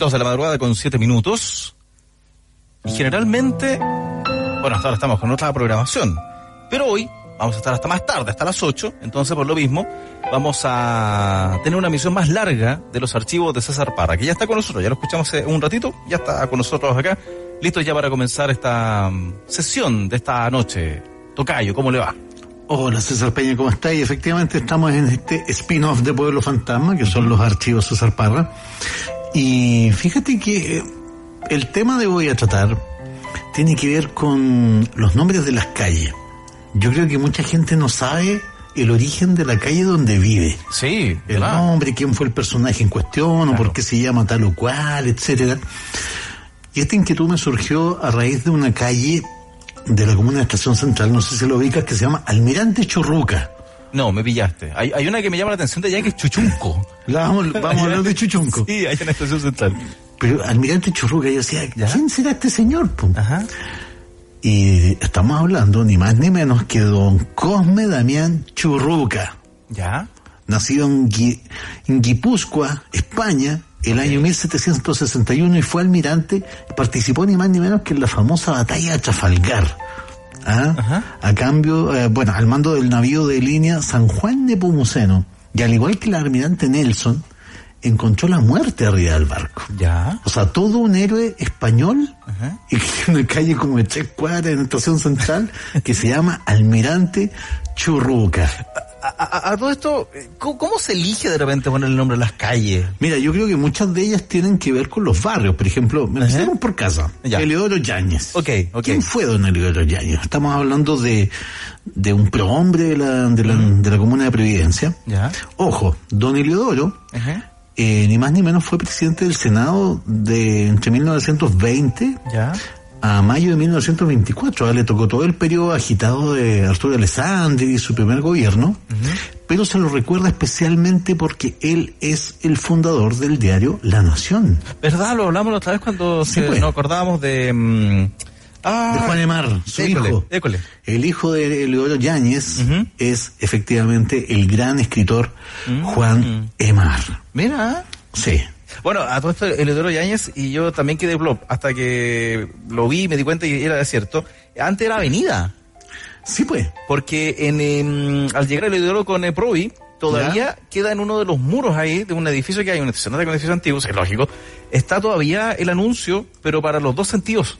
Dos de la madrugada con siete minutos. Y generalmente, bueno, hasta ahora estamos con otra programación. Pero hoy vamos a estar hasta más tarde, hasta las 8. Entonces, por lo mismo, vamos a tener una misión más larga de los archivos de César Parra, que ya está con nosotros. Ya lo escuchamos hace un ratito, ya está con nosotros acá. Listo ya para comenzar esta mm, sesión de esta noche. Tocayo, ¿cómo le va? Hola César Peña, ¿cómo está? Y efectivamente estamos en este spin-off de Pueblo Fantasma, que son los archivos César Parra. Y fíjate que eh, el tema de hoy a tratar tiene que ver con los nombres de las calles. Yo creo que mucha gente no sabe el origen de la calle donde vive. Sí, El nombre, quién fue el personaje en cuestión, o por qué se llama tal o cual, etcétera. Y esta inquietud me surgió a raíz de una calle de la comuna de Estación Central, no sé si lo ubicas, que se llama Almirante Churruca. No, me pillaste. Hay, hay una que me llama la atención de allá que es Chuchunco. La vamos, vamos a hablar de Chuchunco. Sí, hay una estación central. Pero Almirante Churruca, yo decía. ¿quién será este señor? po? Ajá. Y estamos hablando ni más ni menos que don Cosme Damián Churruca, ¿Ya? nacido en, Gui- en Guipúzcoa, España, el año 1761 y fue almirante, participó ni más ni menos que en la famosa batalla de Trafalgar. ¿Ah? A cambio, eh, bueno, al mando del navío de línea San Juan de Pomuceno. Y al igual que el almirante Nelson, encontró la muerte arriba del barco. ¿Ya? O sea, todo un héroe español Ajá. y que en una calle como de tres cuadras en la estación central que se llama Almirante Churruca. A, a- a todo esto, eh, ¿cómo, cómo se elige de repente poner el nombre de las calles? Mira, yo creo que muchas de ellas tienen que ver con los barrios. Por ejemplo, empecemos por casa. Ya. Eleodoro Yáñez. Ok, ok. ¿Quién fue don Eleodoro Yáñez? Estamos hablando de, de un prohombre de la, de, la, de la comuna de Providencia. ¿Ya? Ojo, don Eleodoro Ajá. eh, ni más ni menos fue presidente del Senado de entre 1920 ¿Ya? A mayo de 1924. ¿eh? Le tocó todo el periodo agitado de Arturo Alessandri y su primer gobierno, pero se lo recuerda especialmente porque él es el fundador del diario La Nación, ¿Verdad? Lo hablamos la otra vez cuando Sí, se- pues. nos acordábamos de... mm, ah, de Juan Emar, su école, hijo. école. El hijo de Eleodoro Yáñez es efectivamente el gran escritor Juan Emar. Mira. Sí. Bueno, a todo esto, Eleodoro Yáñez y yo también quedé blog hasta que lo vi y me di cuenta y era cierto. Antes era avenida, Sí, pues. porque en, em, al llegar el Eleodoro con eh, Provi, todavía queda en uno de los muros ahí de un edificio que hay, un estacionario con un edificio antiguo, es lógico, está todavía el anuncio, pero para los dos sentidos.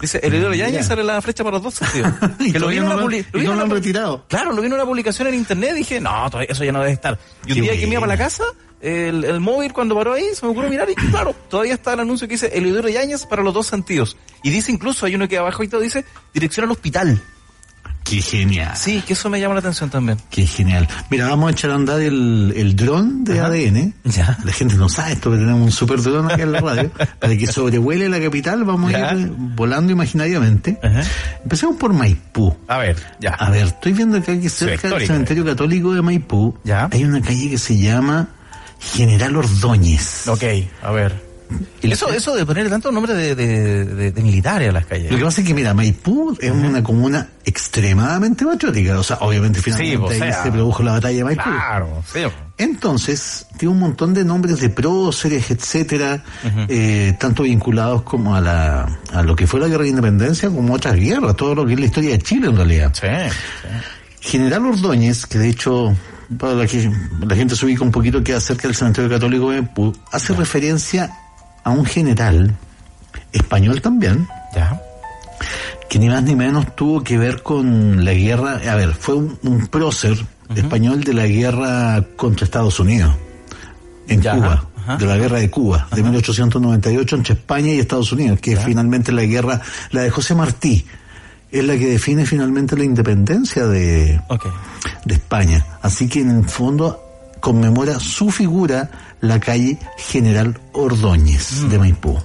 Dice, Eleodoro Ah, Yáñez ya. sale la flecha para los dos sentidos. Y que lo vi todavía en no una lo- no en lo han una- retirado. Claro, lo vi en una publicación en internet dije, no, todavía eso ya no debe estar. Y un Qué día que me iba para la casa, el, el móvil cuando paró ahí, se me ocurrió mirar y claro, todavía está el anuncio que dice Elidoro Yáñez para los dos sentidos. Y dice incluso, hay uno que abajo y todo dice, dirección al hospital. Qué genial. Sí, que eso me llama la atención también. Qué genial. Mira, vamos a echar a andar el, el dron de Ajá. ADN. Ya. La gente no sabe esto, pero tenemos un super dron aquí en la radio. para que sobrevuele la capital, vamos Ya. a ir volando imaginariamente. Ajá. Empecemos por Maipú. A ver, ya. A ver, estoy viendo que aquí cerca del cementerio católico de Maipú Ya. hay una calle que se llama General Ordóñez. Ok, a ver. El- Eso, eso de poner tantos nombres de, de, de- de militares a las calles. Lo que pasa es que, mira, Maipú es una comuna extremadamente patriótica. O sea, obviamente finalmente o ahí sea. se produjo la batalla de Maipú. Claro, sí. Entonces, tiene un montón de nombres de próceres, etcétera, eh, tanto vinculados como a la, a lo que fue la guerra de independencia, como otras guerras, todo lo que es la historia de Chile en realidad. Sí, sí. General Ordóñez, que de hecho, para la, que, la gente se ubica un poquito que acerca del cementerio católico de Maipú, hace referencia a un general español también, Ya. que ni más ni menos tuvo que ver con la guerra, a ver, fue un, un prócer español de la guerra contra Estados Unidos, en Ya, Cuba, ajá. de la guerra de Cuba, de 1898 entre España y Estados Unidos, que finalmente la guerra, la de José Martí, es la que define finalmente la independencia de, de España. Así que en el fondo conmemora su figura la calle General Ordóñez de Maipú.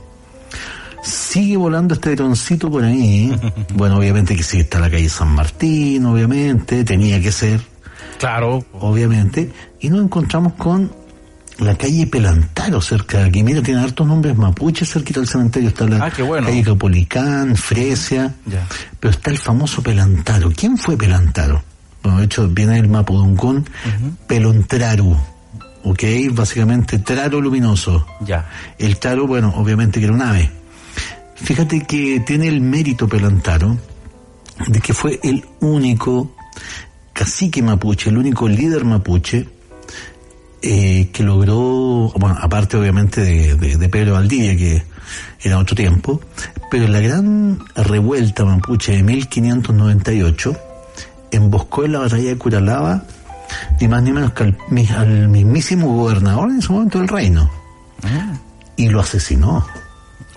Sigue volando este droncito por ahí. Bueno, obviamente que sí está la calle San Martín, obviamente, tenía que ser, Claro. obviamente, y nos encontramos con la calle Pelantaro cerca de aquí. Mira, tiene hartos nombres mapuches cerquita del cementerio. Está la Ah, bueno. calle Capolicán, Fresia, pero está el famoso Pelantaro. ¿Quién fue Pelantaro? Bueno, de hecho, viene el Mapudungun, Pelontraru, ¿ok? Básicamente, traro luminoso. Ya. El taro, bueno, obviamente que era un ave. Fíjate que tiene el mérito Pelantaro de que fue el único cacique mapuche, el único líder mapuche eh, que logró, bueno, aparte obviamente de, de- de Pedro Valdivia, que era otro tiempo, pero la gran revuelta mapuche de 1598 emboscó en la batalla de Curalaba ni más ni menos que al, al mismísimo gobernador en ese momento del reino y lo asesinó.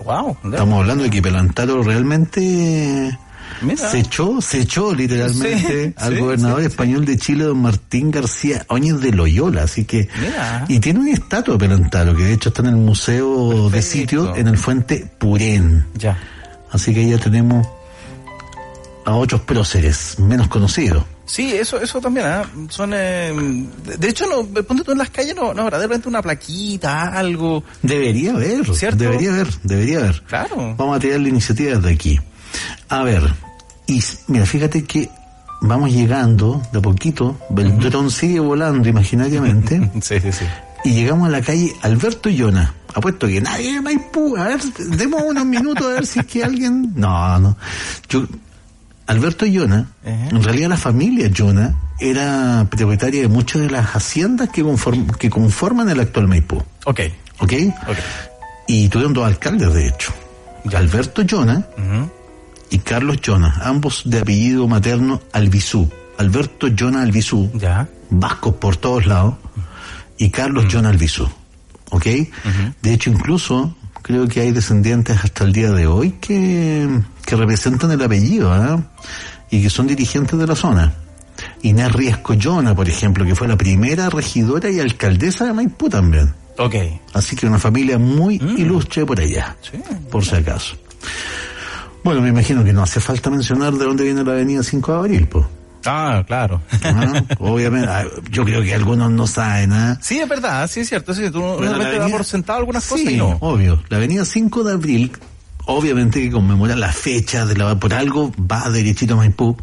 Wow. Estamos hablando de que Pelantaro realmente Mira. se echó, se echó literalmente Sí, al sí, gobernador sí, español de Chile, don Martín García Óñez de Loyola, así que Mira. y tiene una estatua de Pelantaro que de hecho está en el museo de sitio en el Fuente Purén. Ya. Así que ya tenemos a otros próceres menos conocidos. Sí, eso, eso también, ¿ah? Son, eh, de, de hecho, no, ponte tú en las calles, no, no habrá de repente una plaquita, algo. Debería haber, ¿Cierto? debería haber, debería haber. Claro. Vamos a tirar la iniciativa desde aquí. A ver, y mira, fíjate que vamos llegando de a poquito, el dron sigue volando imaginariamente, Sí, sí, sí. y llegamos a la calle Alberto Llona. Apuesto que nadie de Maipú, a ver, demos unos minutos a ver si es que alguien... No, no. Yo, Alberto Llona, Ajá. en realidad la familia Llona era propietaria de muchas de las haciendas que, conform- que conforman el actual Maipú. Ok. ¿Ok? Ok. Y tuvieron dos alcaldes, de hecho. Alberto Llona Ujú. Y Carlos Llona, ambos de apellido materno Albizú. Alberto Llona Albizú, Ya. vascos por todos lados, y Carlos Llona Albizú. ¿Ok? De hecho, incluso creo que hay descendientes hasta el día de hoy que, que representan el apellido, ¿ah? Y que son dirigentes de la zona. Inés Riesco Llona, por ejemplo, que fue la primera regidora y alcaldesa de Maipú también. Ok. Así que una familia muy ilustre por allá, Sí. por si acaso. Bueno, me imagino que no hace falta mencionar de dónde viene la avenida 5 de abril, pues. Ah, claro. Obviamente, ah, yo creo que algunos no saben, ¿ah? Sí, es verdad, sí es cierto. Sí, tú Bueno, das avenida- por sentado algunas Sí, cosas y no. obvio. La avenida 5 de abril, obviamente que conmemora la fecha de la, por algo va derechito a Maipú,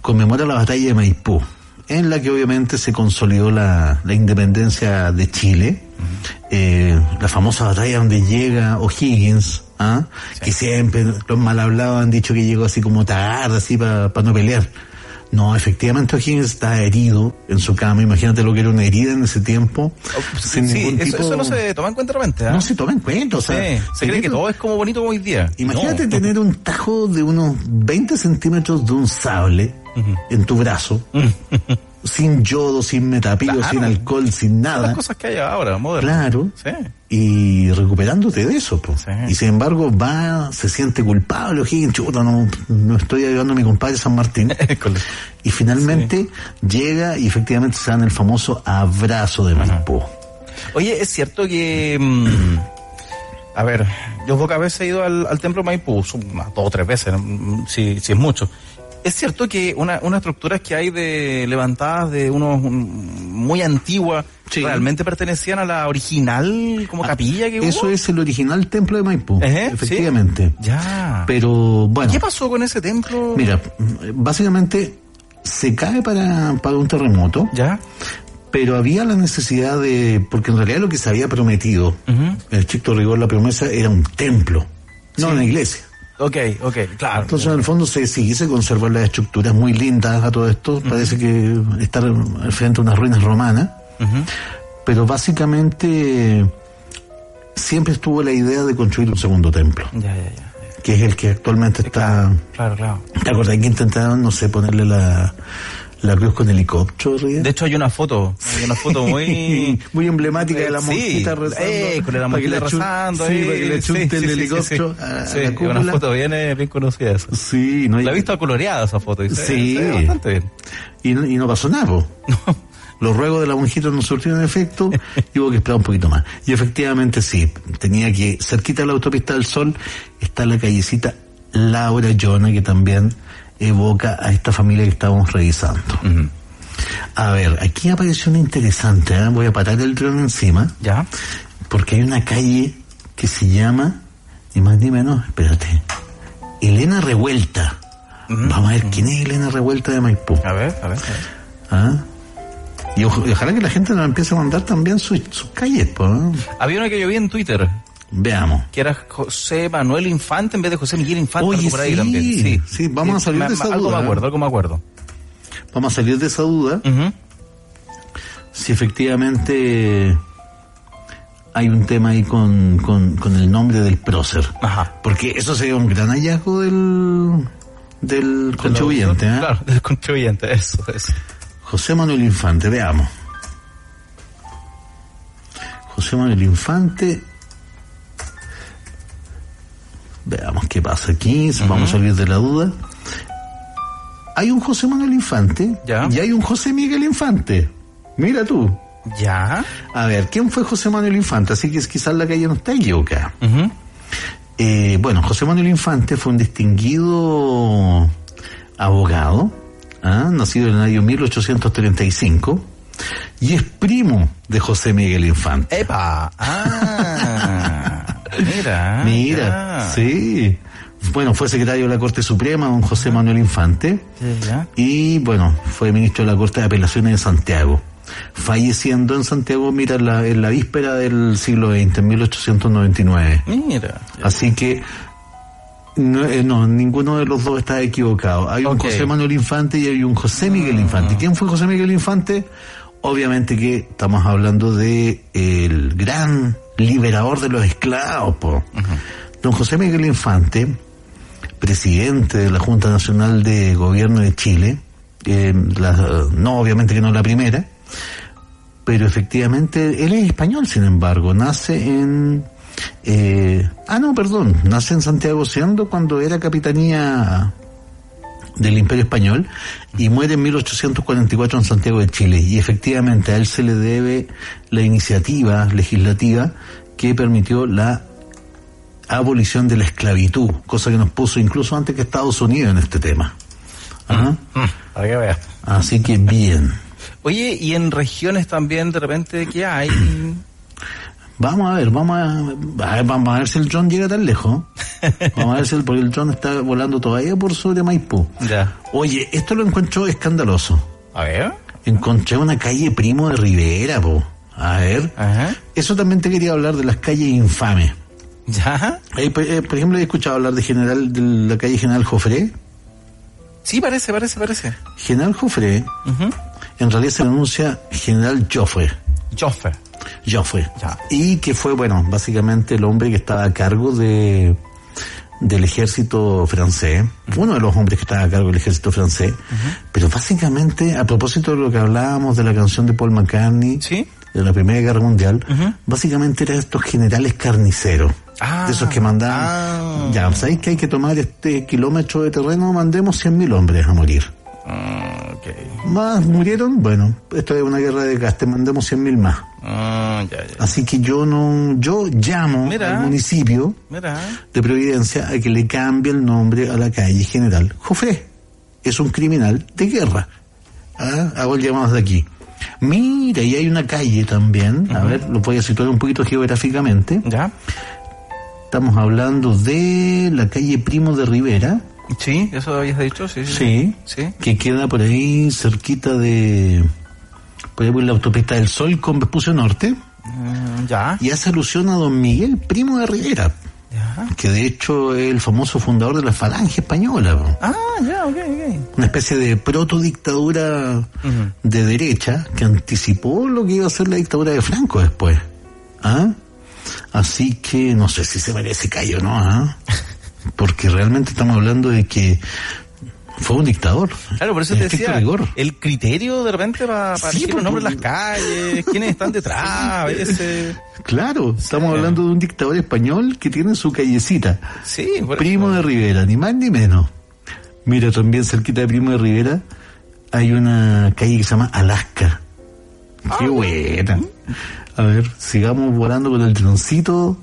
conmemora la batalla de Maipú, en la que obviamente se consolidó la, la independencia de Chile, eh, la famosa batalla donde llega O'Higgins, ¿ah? que siempre los mal hablados han dicho que llegó así como tarde, así para no pelear. No, efectivamente O'Higgins está herido en su cama. Imagínate lo que era una herida en ese tiempo. sin Oh, Sí, ningún eso, tipo- eso no se toma en cuenta realmente. ¿ah? no se toma en cuenta, o Sí, sea, se cree que todo es como bonito como hoy día. Imagínate No. tener un tajo de unos 20 centímetros de un sable en tu brazo, sin yodo, sin metapillo, Claro. sin alcohol, sin nada. las cosas que hay ahora, modernas. Claro. Sí. Y recuperándote de eso, po. Sí. Y sin embargo va, se siente culpable, O'Higgins, chuta, no, no estoy ayudando a mi compadre San Martín. Y finalmente llega y efectivamente se dan el famoso abrazo de Maipú. Oye, es cierto que... mm, a ver, yo pocas veces he ido al, al templo Maipú, son dos o tres veces, mm, si, si es mucho. Es cierto que una, unas estructuras que hay de levantadas de unos mm, muy antiguas Sí. realmente pertenecían a la original como capilla que Ah, Eso hubo. es el original templo de Maipú, Ejé, efectivamente. sí. Ya. Pero bueno. ¿Qué pasó con ese templo? Mira, básicamente se cae para, para un terremoto, Ya. pero había la necesidad de, porque en realidad lo que se había prometido, en estricto rigor la promesa era un templo, no una iglesia. Ok, ok, claro. Entonces en el fondo se siguiese conservar las estructuras muy lindas a todo esto, parece que estar al frente de unas ruinas romanas, pero básicamente siempre estuvo la idea de construir un segundo templo, Ya, ya, ya. que es el que actualmente está... Claro, claro. ¿Te acordás que intentaron, no sé, ponerle la, la cruz con helicóptero? arriba? De hecho hay una foto, hay una foto muy... muy emblemática de la Sí, monjita rezando. eh, con la para que monjita rezando Sí, para que le sí, chunte sí, el sí, helicóptero sí, sí. a, Sí, una foto bien, eh, bien conocida esa. Sí, no, y, La he visto coloreada esa foto y se- Sí. bastante bien. y, no- y no pasó nada, po. No, Los ruegos de la monjita no surtieron efecto y hubo que esperar un poquito más. Y efectivamente sí, tenía que, cerquita de la autopista del Sol, está la callecita Laura Jona, que también evoca a esta familia que estábamos revisando. A ver, aquí apareció una interesante, ¿eh? voy a parar el dron encima. Ya. Porque hay una calle que se llama, ni más ni menos, espérate, Elena Revuelta. Vamos a ver quién es Elena Revuelta de Maipú. A ver, a ver. A ver. ¿Ah? Y, ojalá que la gente nos empiece a mandar también sus, sus calles. ¿no? Había una que yo vi en Twitter, Veamos. que era José Manuel Infante en vez de José Miguel Infante. Oye, algo por ahí sí, también. Sí, sí, vamos a salir me- de esa Algo duda, me ¿eh? acuerdo, algo me acuerdo. Vamos a salir de esa duda. Si efectivamente hay un tema ahí con, con, con el nombre del prócer. Ajá. Porque eso sería un gran hallazgo del, del contribuyente. ¿eh? Claro, del contribuyente, eso, eso. José Manuel Infante, veamos. José Manuel Infante. Veamos qué pasa aquí, si vamos a salir de la duda. Hay un José Manuel Infante Ya. y hay un José Miguel Infante. Mira tú. Ya. A ver, ¿quién fue José Manuel Infante? Así que quizás la calle no está equivocada. Eh, bueno, José Manuel Infante fue un distinguido abogado, ¿ah? nacido en el año 1835, y es primo de José Miguel Infante. ¡Epa! Ah, mira. Mira, ya. sí. Bueno, fue secretario de la Corte Suprema, don José Manuel Infante, Ya, ya. y bueno, fue ministro de la Corte de Apelaciones de Santiago, falleciendo en Santiago, mira, en la, en la víspera del siglo XX, en 1899. Mira. Así que no, eh, no, ninguno de los dos está equivocado. Hay un. José Manuel Infante y hay un José Miguel Infante. ¿Quién fue José Miguel Infante? Obviamente que estamos hablando de el gran liberador de los esclavos. po. Don José Miguel Infante, presidente de la Junta Nacional de Gobierno de Chile, eh, no obviamente que no la primera, pero efectivamente él es español, sin embargo, nace en eh, ah no, perdón, nace en Santiago siendo cuando era capitanía del Imperio Español y muere en 1844 en Santiago de Chile y efectivamente a él se le debe la iniciativa legislativa que permitió la abolición de la esclavitud, cosa que nos puso incluso antes que Estados Unidos en este tema. Ajá. Mm, Para que veas. Así que bien. Oye, y en regiones también de repente que hay. Vamos a ver, vamos a, a ver, vamos a ver si el dron llega tan lejos. Vamos a ver si el, porque el dron está volando todavía por sobre Maipú. ya. Oye, esto lo encuentro escandaloso. A ver. Encontré una calle Primo de Rivera, po. A ver. Ajá. Eso también te quería hablar de las calles infames. Ya. Eh, por, eh, por ejemplo, he escuchado hablar de General, de la calle General Jofré. Sí, parece, parece, parece. General Jofré, en realidad se pronuncia General Joffre. Joffre. Ya. Y que fue, bueno, básicamente el hombre que estaba a cargo de del ejército francés, uno de los hombres que estaba a cargo del ejército francés, pero básicamente, a propósito de lo que hablábamos de la canción de Paul McCartney, Sí. de la Primera Guerra Mundial, básicamente eran estos generales carniceros, Ah, de esos que mandaban, ah. ya, ¿sabéis que hay que tomar este kilómetro de terreno? Mandemos 100.000 hombres a morir. Ok. Más murieron, bueno, esto es una guerra de gaste, mandemos 100.000 más. Ah, ya, ya. Así que yo no, yo llamo Mira. al municipio Mira. de Providencia a que le cambie el nombre a la calle General Jofré. Es un criminal de guerra. Ah, Hago el llamado de aquí. Mira, y hay una calle también, a ver, lo voy a situar un poquito geográficamente. Ya. Estamos hablando de la calle Primo de Rivera, Sí, eso habías dicho, sí. Sí. sí, Sí. que queda por ahí cerquita de, por ahí por la autopista del Sol con Vespucio Norte, Mm, ya. y hace alusión a don Miguel Primo de Rivera. Ya. que de hecho es el famoso fundador de la Falange Española. Ah, ya, ok, ok. una especie de proto-dictadura Ujú. de derecha que anticipó lo que iba a ser la dictadura de Franco después. ¿Ah? Así que no sé si se merece callo, ¿no? ¿Ah? Porque realmente estamos hablando de que fue un dictador. Claro, por eso En te decía, rigor. el criterio de repente para, para Sí, los nombres de las calles, quiénes están detrás, veces. Claro, estamos Sí. hablando de un dictador español que tiene su callecita. Sí, por Primo eso. de Rivera, ni más ni menos. Mira, también cerquita de Primo de Rivera hay una calle que se llama Alaska. Qué buena. A ver, sigamos volando con el droncito.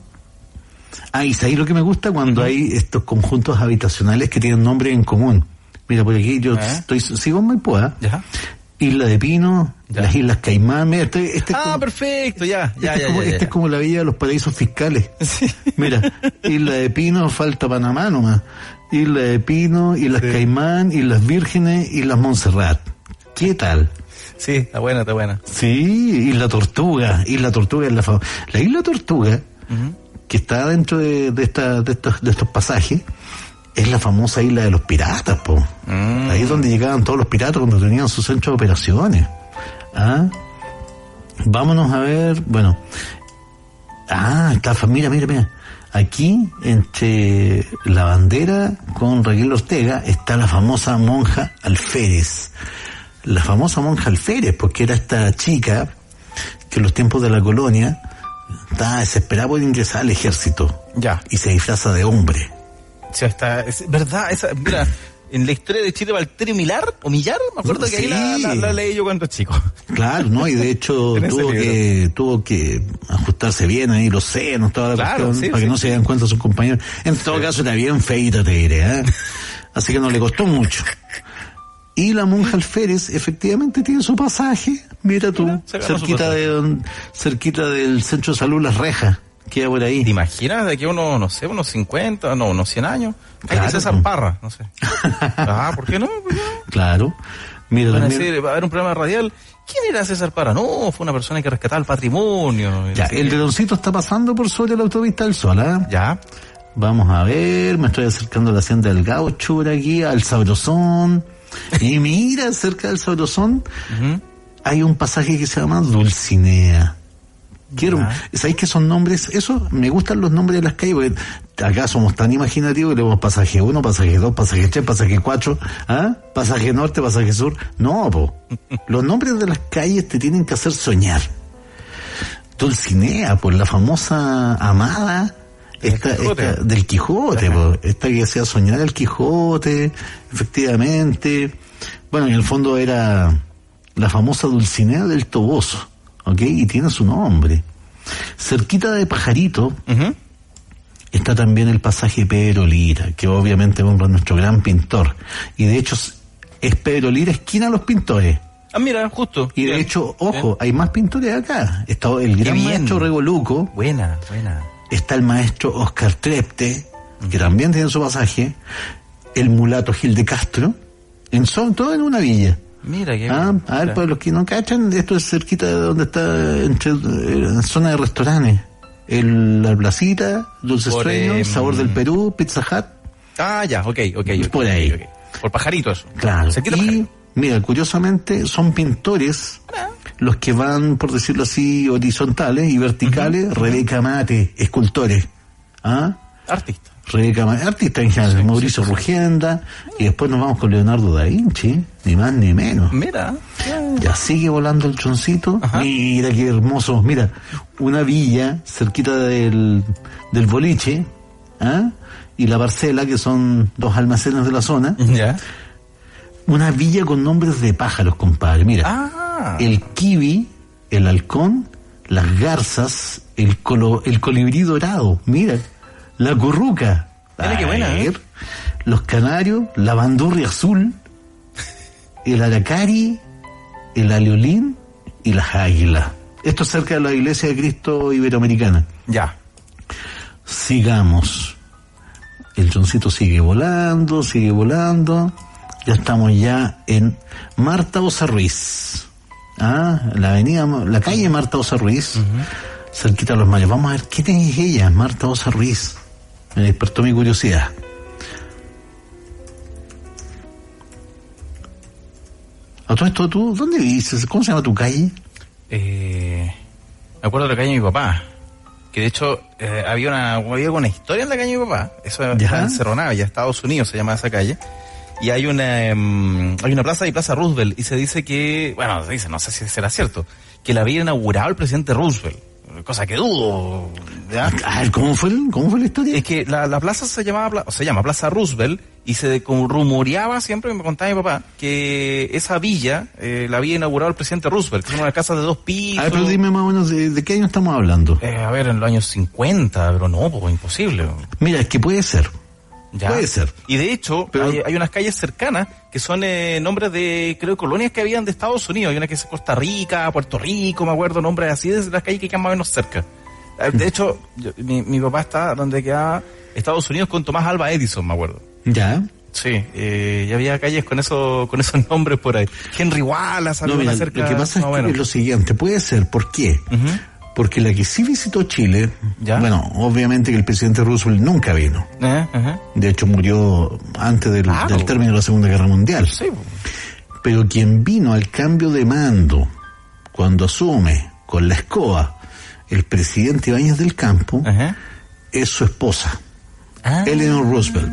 Ah, y ahí lo que me gusta cuando hay estos conjuntos habitacionales que tienen nombre en común. Mira, por aquí yo ¿Eh? estoy, sigo en Maipú, ¿ah? Ya. Isla de Pino, Ya. las Islas Caimán, mira, este, este es Ah, como- perfecto, ya, este ya, es como, este ya. es como la villa de los paraísos fiscales. Mira, Isla de Pino, falta Panamá nomás. Isla de Pino, Islas Caimán, Islas Vírgenes, Islas Montserrat. ¿Qué tal? Sí, está buena, está buena. Sí, Isla Tortuga. Isla Tortuga es la fam- La Isla Tortuga, que está dentro de, de, esta- de estos, de estos pasajes, es la famosa isla de los piratas, po. Mm. Ahí es donde llegaban todos los piratas cuando tenían su centro de operaciones. ¿Ah? Vámonos a ver, bueno. Ah, está, fa- mira, mira, mira. Aquí, entre la bandera con Raquel Ortega, está la famosa monja Alférez. La famosa monja Alférez, porque era esta chica que en los tiempos de la colonia estaba desesperada por ingresar al ejército Ya. y se disfraza de hombre. O sea, está, es verdad, esa, mira, en la historia de Chile Valterio Milar, o Millar, me acuerdo que ahí la, la- la leí yo cuando chico. Claro, ¿no? Y de hecho tuvo que, tuvo que ajustarse bien ahí los senos, toda la Claro, cuestión, sí, para sí, que no se den cuenta sus compañeros. En todo caso era bien feita, te diré, ¿eh? Así que no le costó mucho. Y la monja Alférez efectivamente tiene su pasaje, mira tú, Mira, cerquita de don- cerquita del centro de salud Las Rejas, queda por ahí. ¿Te imaginas de aquí unos, no sé, unos 50, no, unos 100 años? Hay Claro, César pues. Parra, no sé. Ah, ¿por qué no? ¿Por qué no? Claro. Mira, Van a también- decir, va a haber un programa radial. ¿Quién era César Parra? No, fue una persona que rescataba el patrimonio. ya, el dedoncito está pasando por sobre la autopista del Sol, ¿ah? Ya. Vamos a ver, me estoy acercando a la hacienda del Gaucho por aquí, al Sabrosón. Y mira, cerca del Sabrosón hay un pasaje que se llama Dulcinea. Quiero. ¿sabéis que son nombres? Eso, me gustan los nombres de las calles, porque acá somos tan imaginativos que le vemos pasaje 1, pasaje 2, pasaje 3, pasaje 4, ¿ah? pasaje norte, pasaje sur. No, po. Los nombres de las calles te tienen que hacer soñar. Dulcinea, por la famosa amada esta, esta- del Quijote, po. esta que hacía soñar el Quijote, efectivamente. Bueno, en el fondo era la famosa Dulcinea del Toboso, ¿ok? Y tiene su nombre. Cerquita de Pajarito está también el pasaje Pedro Lira, que obviamente es nuestro gran pintor. Y de hecho es Pedro Lira esquina a los pintores. Ah, mira, justo. Y de Bien. hecho, ojo, hay más pintores acá. Está el gran maestro Regoluco, Buena, buena. Está el maestro Oscar Trepte, que también tiene su pasaje, el mulato Gil de Castro, en son, todo en una villa. Mira, qué Ah, a ver, para los que no cachan, esto es cerquita de donde está, entre, eh, en zona de restaurantes. El, la placita, Dulces Por, Sueños, em, Sabor del Perú, Pizza Hut, Ah, ya, ok, ok. ok, Por ahí. Por pajarito eso. Claro. Cerquita Y, pajarito. mira, curiosamente, son pintores los que van, por decirlo así, horizontales y verticales, Rebeca Mate, escultores. ¿Ah? Artista. Rebeca Mate, artista en general, Mauricio Rugienda, y después nos vamos con Leonardo da Vinci, ni más ni menos. Mira. Ya sigue volando el choncito. Ajá. Mira qué hermoso. Mira, una villa cerquita del, del boliche, ¿ah? Y la parcela, que son dos almacenes de la zona. Ya. Una villa con nombres de pájaros, compadre. Mira, Ah. el kiwi, el halcón, las garzas, el, colo, el colibrí dorado. Mira, la curruca. Mira qué buena, ¿eh? Los canarios, la bandurria azul, el aracari, el aleolín y las águilas. Esto es cerca de la iglesia de Cristo Iberoamericana. Ya. Sigamos. El choncito sigue volando, sigue volando. Ya estamos ya en Marta Osa Ruiz. Ah, la avenida, la calle Marta Osa Ruiz. Cerquita de los mayos. Vamos a ver quién es ella, Marta Osa Ruiz. Me despertó mi curiosidad. A todo esto, ¿tú dónde vives? ¿Cómo se llama tu calle? Eh, me acuerdo de la calle de mi papá. Que de hecho eh, había una había una historia en la calle de mi papá. Eso ¿Ya? está en Cerro Navia, Estados Unidos se llama esa calle. Y hay una em, hay una plaza y Plaza Roosevelt y se dice que, bueno, se dice, no sé si será cierto, que la había inaugurado el presidente Roosevelt. cosa que dudo. ¿cómo fue, cómo fue la historia? Es que la, la plaza se llamaba, se llama Plaza Roosevelt y se como rumoreaba siempre, me contaba mi papá, que esa villa eh, la había inaugurado el presidente Roosevelt, que era una casa de dos pisos. A ver, pero dime más o menos de, de qué año estamos hablando. Eh, a ver, en los años 50, pero no, pues imposible. Mira, es que puede ser. Ya. Puede ser. Y de hecho, Pero- hay, hay unas calles cercanas que son eh, nombres de, creo, colonias que habían de Estados Unidos. Hay una que es Costa Rica, Puerto Rico, me acuerdo, nombres así de las calles que quedan más o menos cerca. Eh, De hecho, yo- mi, mi papá está donde queda Estados Unidos con Tomás Alba Edison, me acuerdo. Ya. Sí, eh, y había calles con eso, con esos nombres por ahí. Henry Wallace, No, mira, cerca. lo que pasa es que lo siguiente, puede ser, ¿por qué? Porque la que sí visitó Chile, Ya. bueno, obviamente que el presidente Roosevelt nunca vino. Eh. De hecho, murió antes del, Claro. del término de la Segunda Guerra Mundial. Sí. Pero quien vino al cambio de mando, cuando asume con la escoba el presidente Ibáñez del Campo, es su esposa, Ah, Eleanor Roosevelt.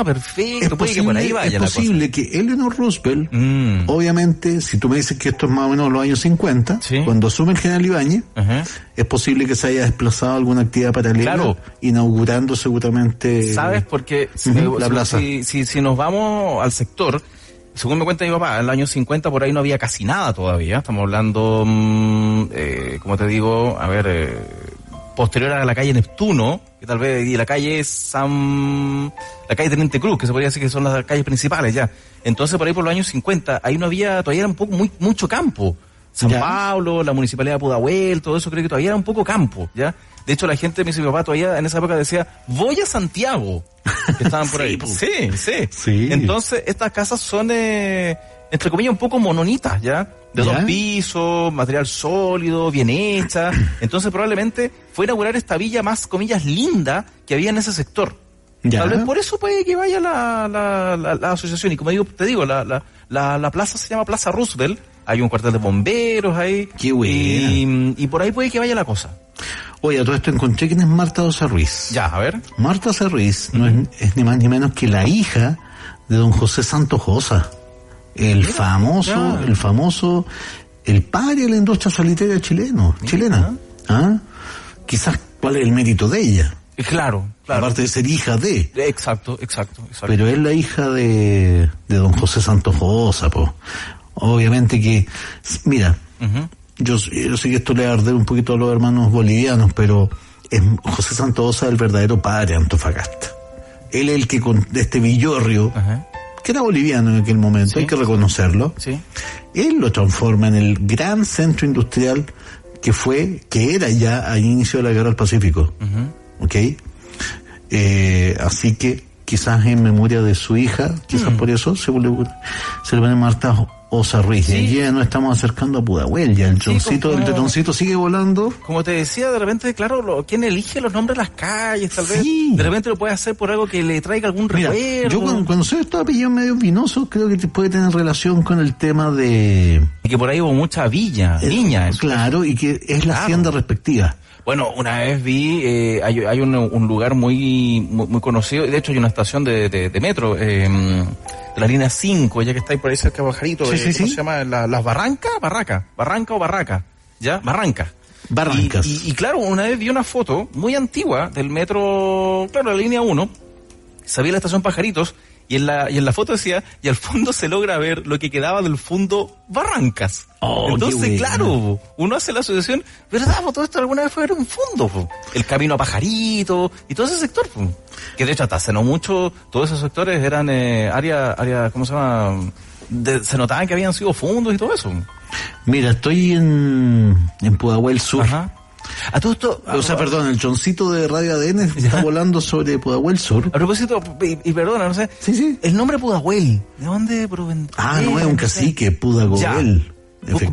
Ah, perfecto. Puede que por ahí vaya es la cosa. posible que Eleanor Roosevelt, Mm. obviamente, si tú me dices que esto es más o menos los años 50, Sí. cuando asume el general Ibáñez, Ajá. es posible que se haya desplazado alguna actividad paralela, Claro. inaugurando seguramente... ¿Sabes? Porque si, me- la si- plaza. Si, si, si nos vamos al sector, según me cuenta mi papá, en el año 50 por ahí no había casi nada todavía. Estamos hablando, mm, eh, como te digo, a ver, eh, posterior a la calle Neptuno, que tal vez, y la calle San, la calle Teniente Cruz, que se podría decir que son las calles principales ya. Entonces por ahí por los años 50, ahí no había, todavía era un poco, muy, mucho campo. San Ya. Pablo, la municipalidad de Pudahuel, todo eso creo que todavía era un poco campo, ¿ya? De hecho, la gente, me dice mi papá, todavía en esa época decía, voy a Santiago, que estaban por Sí, ahí. po. Sí, sí. Sí. Entonces, estas casas son, eh, entre comillas, un poco mononitas, ¿ya? De ¿Ya? dos pisos, material sólido, bien hecha. Entonces, probablemente fue inaugurar esta villa más, comillas, linda que había en ese sector. Ya. Tal vez por eso puede que vaya la, la, la, la asociación. Y como digo, te digo, la, la, la, la plaza se llama Plaza Roosevelt. Hay un cuartel de bomberos ahí. Qué. Y, y por ahí puede que vaya la cosa. Oye, a todo esto encontré quién es Marta Osa Ruiz. Ya, a ver. Marta Osa Ruiz no es, es ni más ni menos que la hija de don José Santojosa, el famoso, el famoso, el padre de la industria solitaria chileno, chilena. ¿Ah? Quizás cuál es el mérito de ella, Eh, Claro, claro. aparte de ser hija de. Exacto, exacto, exacto. Pero es la hija de, de don José Santojosa, po. Obviamente que, mira, yo, yo sé que esto le va a arder un poquito a los hermanos bolivianos, pero es José Santosa el verdadero padre de Antofagasta. Él es el que con este Villorrio. Que era boliviano en aquel momento, Sí. hay que reconocerlo, Sí. él lo transforma en el gran centro industrial que fue, que era ya al inicio de la guerra del Pacífico. ¿Ok? Eh, así que quizás en memoria de su hija, quizás por eso se le, se le pone Marta Osa Ruiz. Sí. Y ya nos estamos acercando a Pudahuel, ya el choncito, como- el tetoncito sigue volando. Como te decía, de repente, claro, lo, quien elige los nombres de las calles, tal vez. Sí. De repente lo puede hacer por algo que le traiga algún Mira, recuerdo. yo cuando, cuando soy estos apellidos medio vinosos, creo que puede tener relación con el tema de... Y que por ahí hubo mucha villa, viña. eso. Claro, y que es la Claro. hacienda respectiva. Bueno, una vez vi, eh, hay, hay un, un lugar muy, muy, muy conocido, y de hecho hay una estación de, de, de metro, eh, de la línea 5, ya que está ahí por ahí cerca de Bajarito, Sí, eh, sí, ¿cómo sí. se llama? La- ¿Las Barrancas? Barraca, Barranca o Barraca, ¿ya? Barranca. Barrancas. Y, y- y claro, una vez vi una foto muy antigua del metro, claro, la línea 1, se veía la estación Pajaritos, y en la, y en la foto decía, y al fondo se logra ver lo que quedaba del fondo Barrancas. Oh, Entonces, claro, uno hace la asociación, ¿verdad? Todo esto alguna vez fue un fondo, po. el camino a Pajarito y todo ese sector, po. que de hecho hasta hace no mucho, todos esos sectores eran eh, área, área, ¿cómo se llama? De- se notaban que habían sido fundos y todo eso. Mira, estoy en, en Pudahuel Sur. Ajá. A todo esto, O sea, perdón, el choncito de Radio ADN está volando sobre Pudahuel Sur. a propósito, y, y perdona, no sé, Sí, sí. el nombre Pudahuel, ¿de dónde provendría? Ah, no, es un cacique, Pudagoel.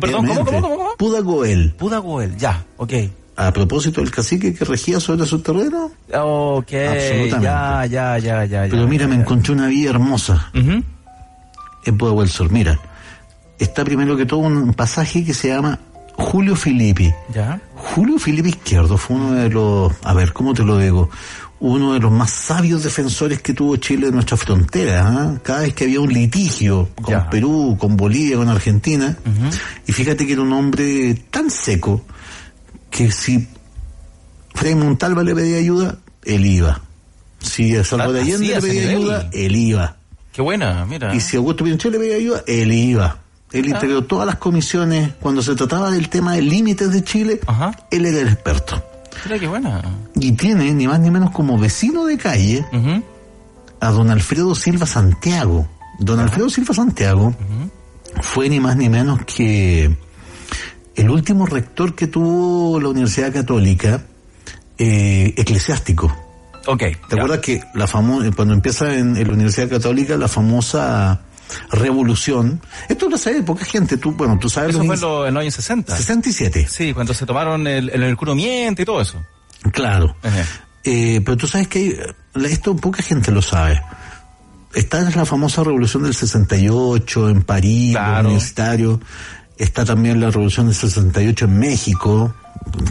Perdón, ¿cómo, cómo, cómo, cómo? Pudagoel. Pudagoel, ya, ok. A propósito del cacique que regía sobre su terreno. Ok, Absolutamente. ya, ya, ya, ya. Pero mira, me encontré una villa hermosa en Pudahuel Sur. Mira, está primero que todo un pasaje que se llama Julio Filippi. Ya. Julio Felipe Izquierdo fue uno de los, a ver, ¿cómo te lo digo? Uno de los más sabios defensores que tuvo Chile en nuestra frontera. ¿ah? Cada vez que había un litigio con Ya. Perú, con Bolivia, con Argentina, y fíjate que era un hombre tan seco que si Frei Montalva le pedía ayuda, él iba. Si a Salvador Allende le pedía ayuda, él iba. Qué buena, mira. Y si Augusto Pinochet le pedía ayuda, él iba. Él integró todas las comisiones. Cuando se trataba del tema de límites de Chile, Ajá. él era el experto. Mira qué buena. Y tiene, ni más ni menos como vecino de calle, a don Alfredo Silva Santiago. Don Alfredo Silva Santiago fue ni más ni menos que el último rector que tuvo la Universidad Católica eh, eclesiástico. Ok. ¿Te ya. acuerdas que la famosa, cuando empieza en, en la Universidad Católica la famosa revolución? Esto lo sabe poca gente, tú, bueno, tú sabes Eso fue en, lo- en los años 60. 67. Sí, cuando se tomaron el, el mercurio miente y todo eso. Claro. Eh, pero tú sabes que hay- esto poca gente lo sabe. Está en la famosa revolución del 68 en París, Claro. universitarios. Está también la revolución del 68 en México,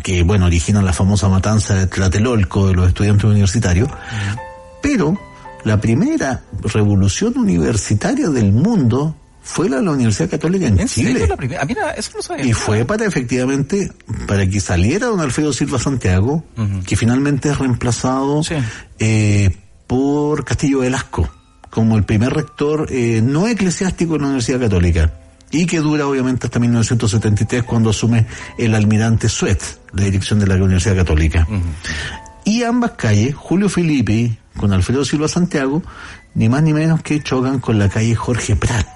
que bueno, origina la famosa matanza de Tlatelolco de los estudiantes universitarios. Pero la primera revolución universitaria del mundo fue la de la Universidad Católica en, ¿En Chile. serio la primera? Ah, mira, eso no lo sabía. Y fue para efectivamente, para que saliera don Alfredo Silva Santiago, que finalmente es reemplazado Sí. eh, por Castillo Velasco, como el primer rector eh, no eclesiástico de la Universidad Católica. Y que dura obviamente hasta 1973 cuando asume el almirante Suet, la dirección de la Universidad Católica. Y ambas calles, Julio Filippi con Alfredo Silva Santiago, ni más ni menos que chocan con la calle Jorge Prat.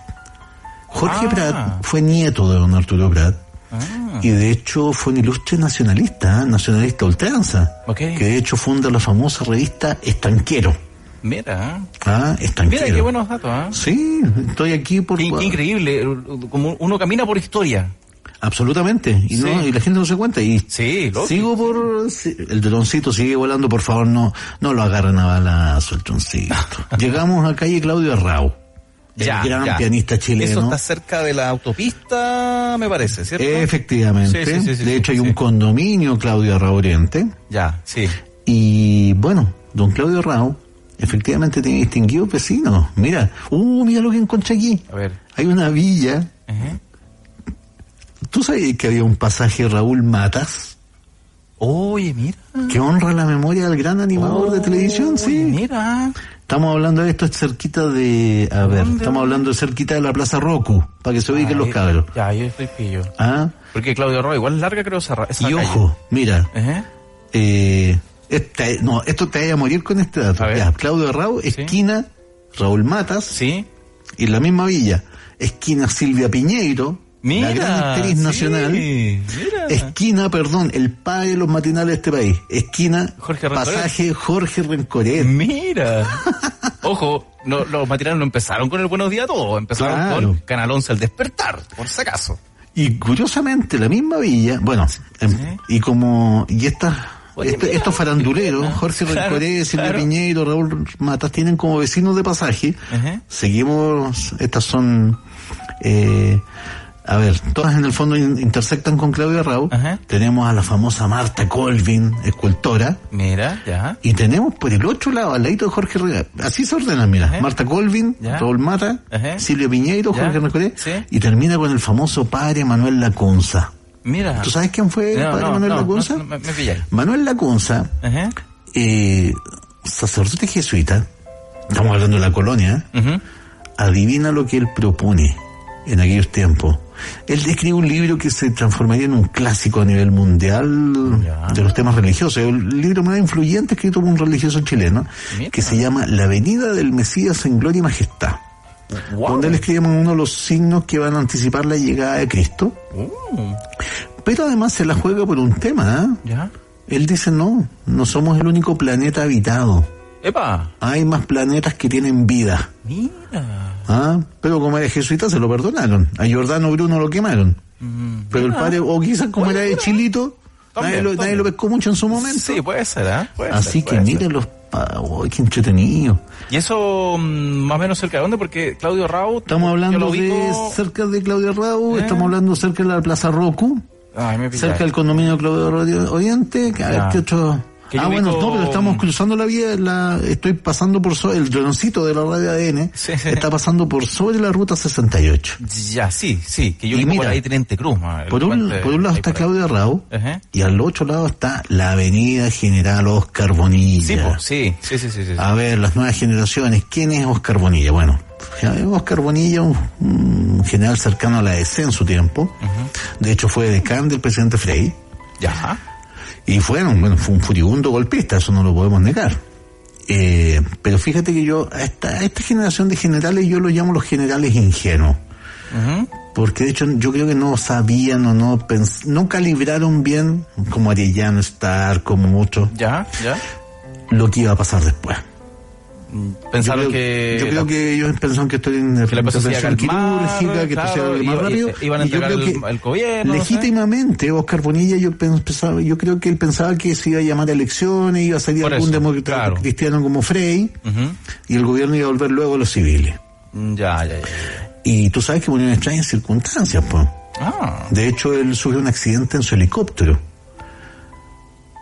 Jorge Ah. Prat fue nieto de don Arturo Prat Ah, y de hecho fue un ilustre nacionalista, ¿eh? nacionalista ultranza, que de hecho funda la famosa revista Estanquero. mira. Ah, Estanquero. Mira qué buenos datos, ¿ah? Sí, estoy aquí por... Qué, qué increíble, como uno camina por historia. Absolutamente, y, no, y la gente no se cuenta. Y Sí, lógico. sigo por... El droncito sigue volando, por favor, no no lo agarren a balazo el droncito. Llegamos a calle Claudio Arrau, el Ya, gran ya. pianista chileno. Eso está cerca de la autopista, me parece, ¿cierto? Efectivamente. Sí, sí, de hecho, hay un condominio Claudio Arrau Oriente. Ya, sí. Y bueno, don Claudio Arrau efectivamente tiene distinguidos vecinos. Mira, uh, mira lo que encontré aquí. A ver. Hay una villa. ¿Tú sabías que había un pasaje Raúl Matas Oye, mira. que honra la memoria del gran animador de televisión? Oye, Sí. Mira. Estamos hablando de esto es cerquita de, a ver, ¿Dónde, estamos hablando de cerquita de la Plaza Roku, para que se ubiquen los Ahí- cabros. Ya, yo estoy pillo. ¿Ah? Porque Claudio Roa igual es larga creo esa, esa Y calle. ojo, mira, eh, este- no, esto te vaya a morir con este dato. Ya, Claudio Arrau, esquina Raúl Matas, Sí. y en la misma villa, esquina Silvia Piñeiro, Mira. la gran actriz sí, Mira. esquina, perdón, el padre de los matinales de este país, esquina Jorge pasaje Jorge Rencoret. Mira. Ojo, no, los matinales no empezaron con el buenos días a todos, empezaron Claro. con Canal 11 al despertar, por si acaso. Y curiosamente, la misma villa, bueno, em, y como, y estas, este- estos faranduleros, Jorge. Claro, Rencoret, Silvia claro. Piñeiro, Raúl Matas, tienen como vecinos de pasaje. Seguimos, estas son, eh, a ver, todas en el fondo in- intersectan con Claudia. Ajá. Tenemos a la famosa Marta Colvin, escultora. Mira, ya. Y tenemos por el otro lado, al ladito de Jorge Rencoret, así se ordenan, mira, Ajá. Marta Colvin. Raúl Mata, Ajá. Silvia Piñeiro, Ya. Jorge Rencoret, Sí. y termina con el famoso padre Manuel Lacunza. Mira. ¿Tú sabes quién fue el No, padre no, Manuel no, Lacunza? no, me, me. Manuel Lacunza, eh, sacerdote jesuita, estamos hablando de la colonia, adivina lo que él propone en aquellos tiempos. Él describe un libro que se transformaría en un clásico a nivel mundial Ya. de los temas religiosos. El libro más influyente escrito por un religioso chileno Mira. que se llama La venida del Mesías en gloria y majestad. Wow. Donde él escribe uno de los signos que van a anticipar la llegada de Cristo. Uh, Pero además se la juega por un tema. ya. Él dice, no, no somos el único planeta habitado. Epa. Hay más planetas que tienen vida. Mira. ¿Ah? Pero como era jesuita se lo perdonaron. A Giordano Bruno lo quemaron. Mm, Pero el padre, o quizás como era de Chilito, También, nadie, lo, nadie lo pescó mucho en su momento. Sí, puede ser, ¿ah? Puede Así ser, que miren los... ¡Uy, qué entretenido! Y eso mm, más o menos cerca de dónde, porque Claudio Raúl. Estamos hablando de cerca de Claudia Rau, Eh. estamos hablando cerca de la Plaza Roku, Ay, me cerca del condominio Claudio Ro- Oriente, que a ver Ya. qué otro... Ah, bueno, no, pero estamos cruzando la vía, la, estoy pasando por sobre, el droncito de la radio ADN Sí, sí. está pasando por sobre la ruta 68. Ya, sí, sí, que yo Y por mira, ahí Teniente Cruz. ma, Por un, puente por un lado está. Claudia Rao Ajá. y al otro lado está la avenida General Oscar Bonilla. Sí, sí, sí, sí. A ver, las nuevas generaciones, ¿quién es Oscar Bonilla? Bueno, Oscar Bonilla, un, un general cercano a la EC en su tiempo, de hecho fue decán del presidente Frey, Ya. Y fueron, bueno, fue un furibundo golpista, eso no lo podemos negar. Eh, pero fíjate que yo, a esta, a esta generación de generales yo los llamo los generales ingenuos. Porque de hecho yo creo que no sabían o no pens- no calibraron bien, como Arellano Star, como muchos, Ya, ya. lo que iba a pasar después. Pensaron yo creo, que... yo creo que ellos pensaron que estoy en que la intervención quirúrgica, que esto iba iba- rápido. i- iban a y yo entregar creo el- que el gobierno. Legítimamente, Oscar Bonilla, yo pensaba, yo creo que él pensaba que se iba a llamar a elecciones, iba a salir Por algún demócrata claro. cristiano como Frey, y el gobierno iba a volver luego a los civiles. Ya, ya, ya, ya. Y tú sabes que murió en extrañas circunstancias, pues. Ah, De hecho, él sufrió un accidente en su helicóptero.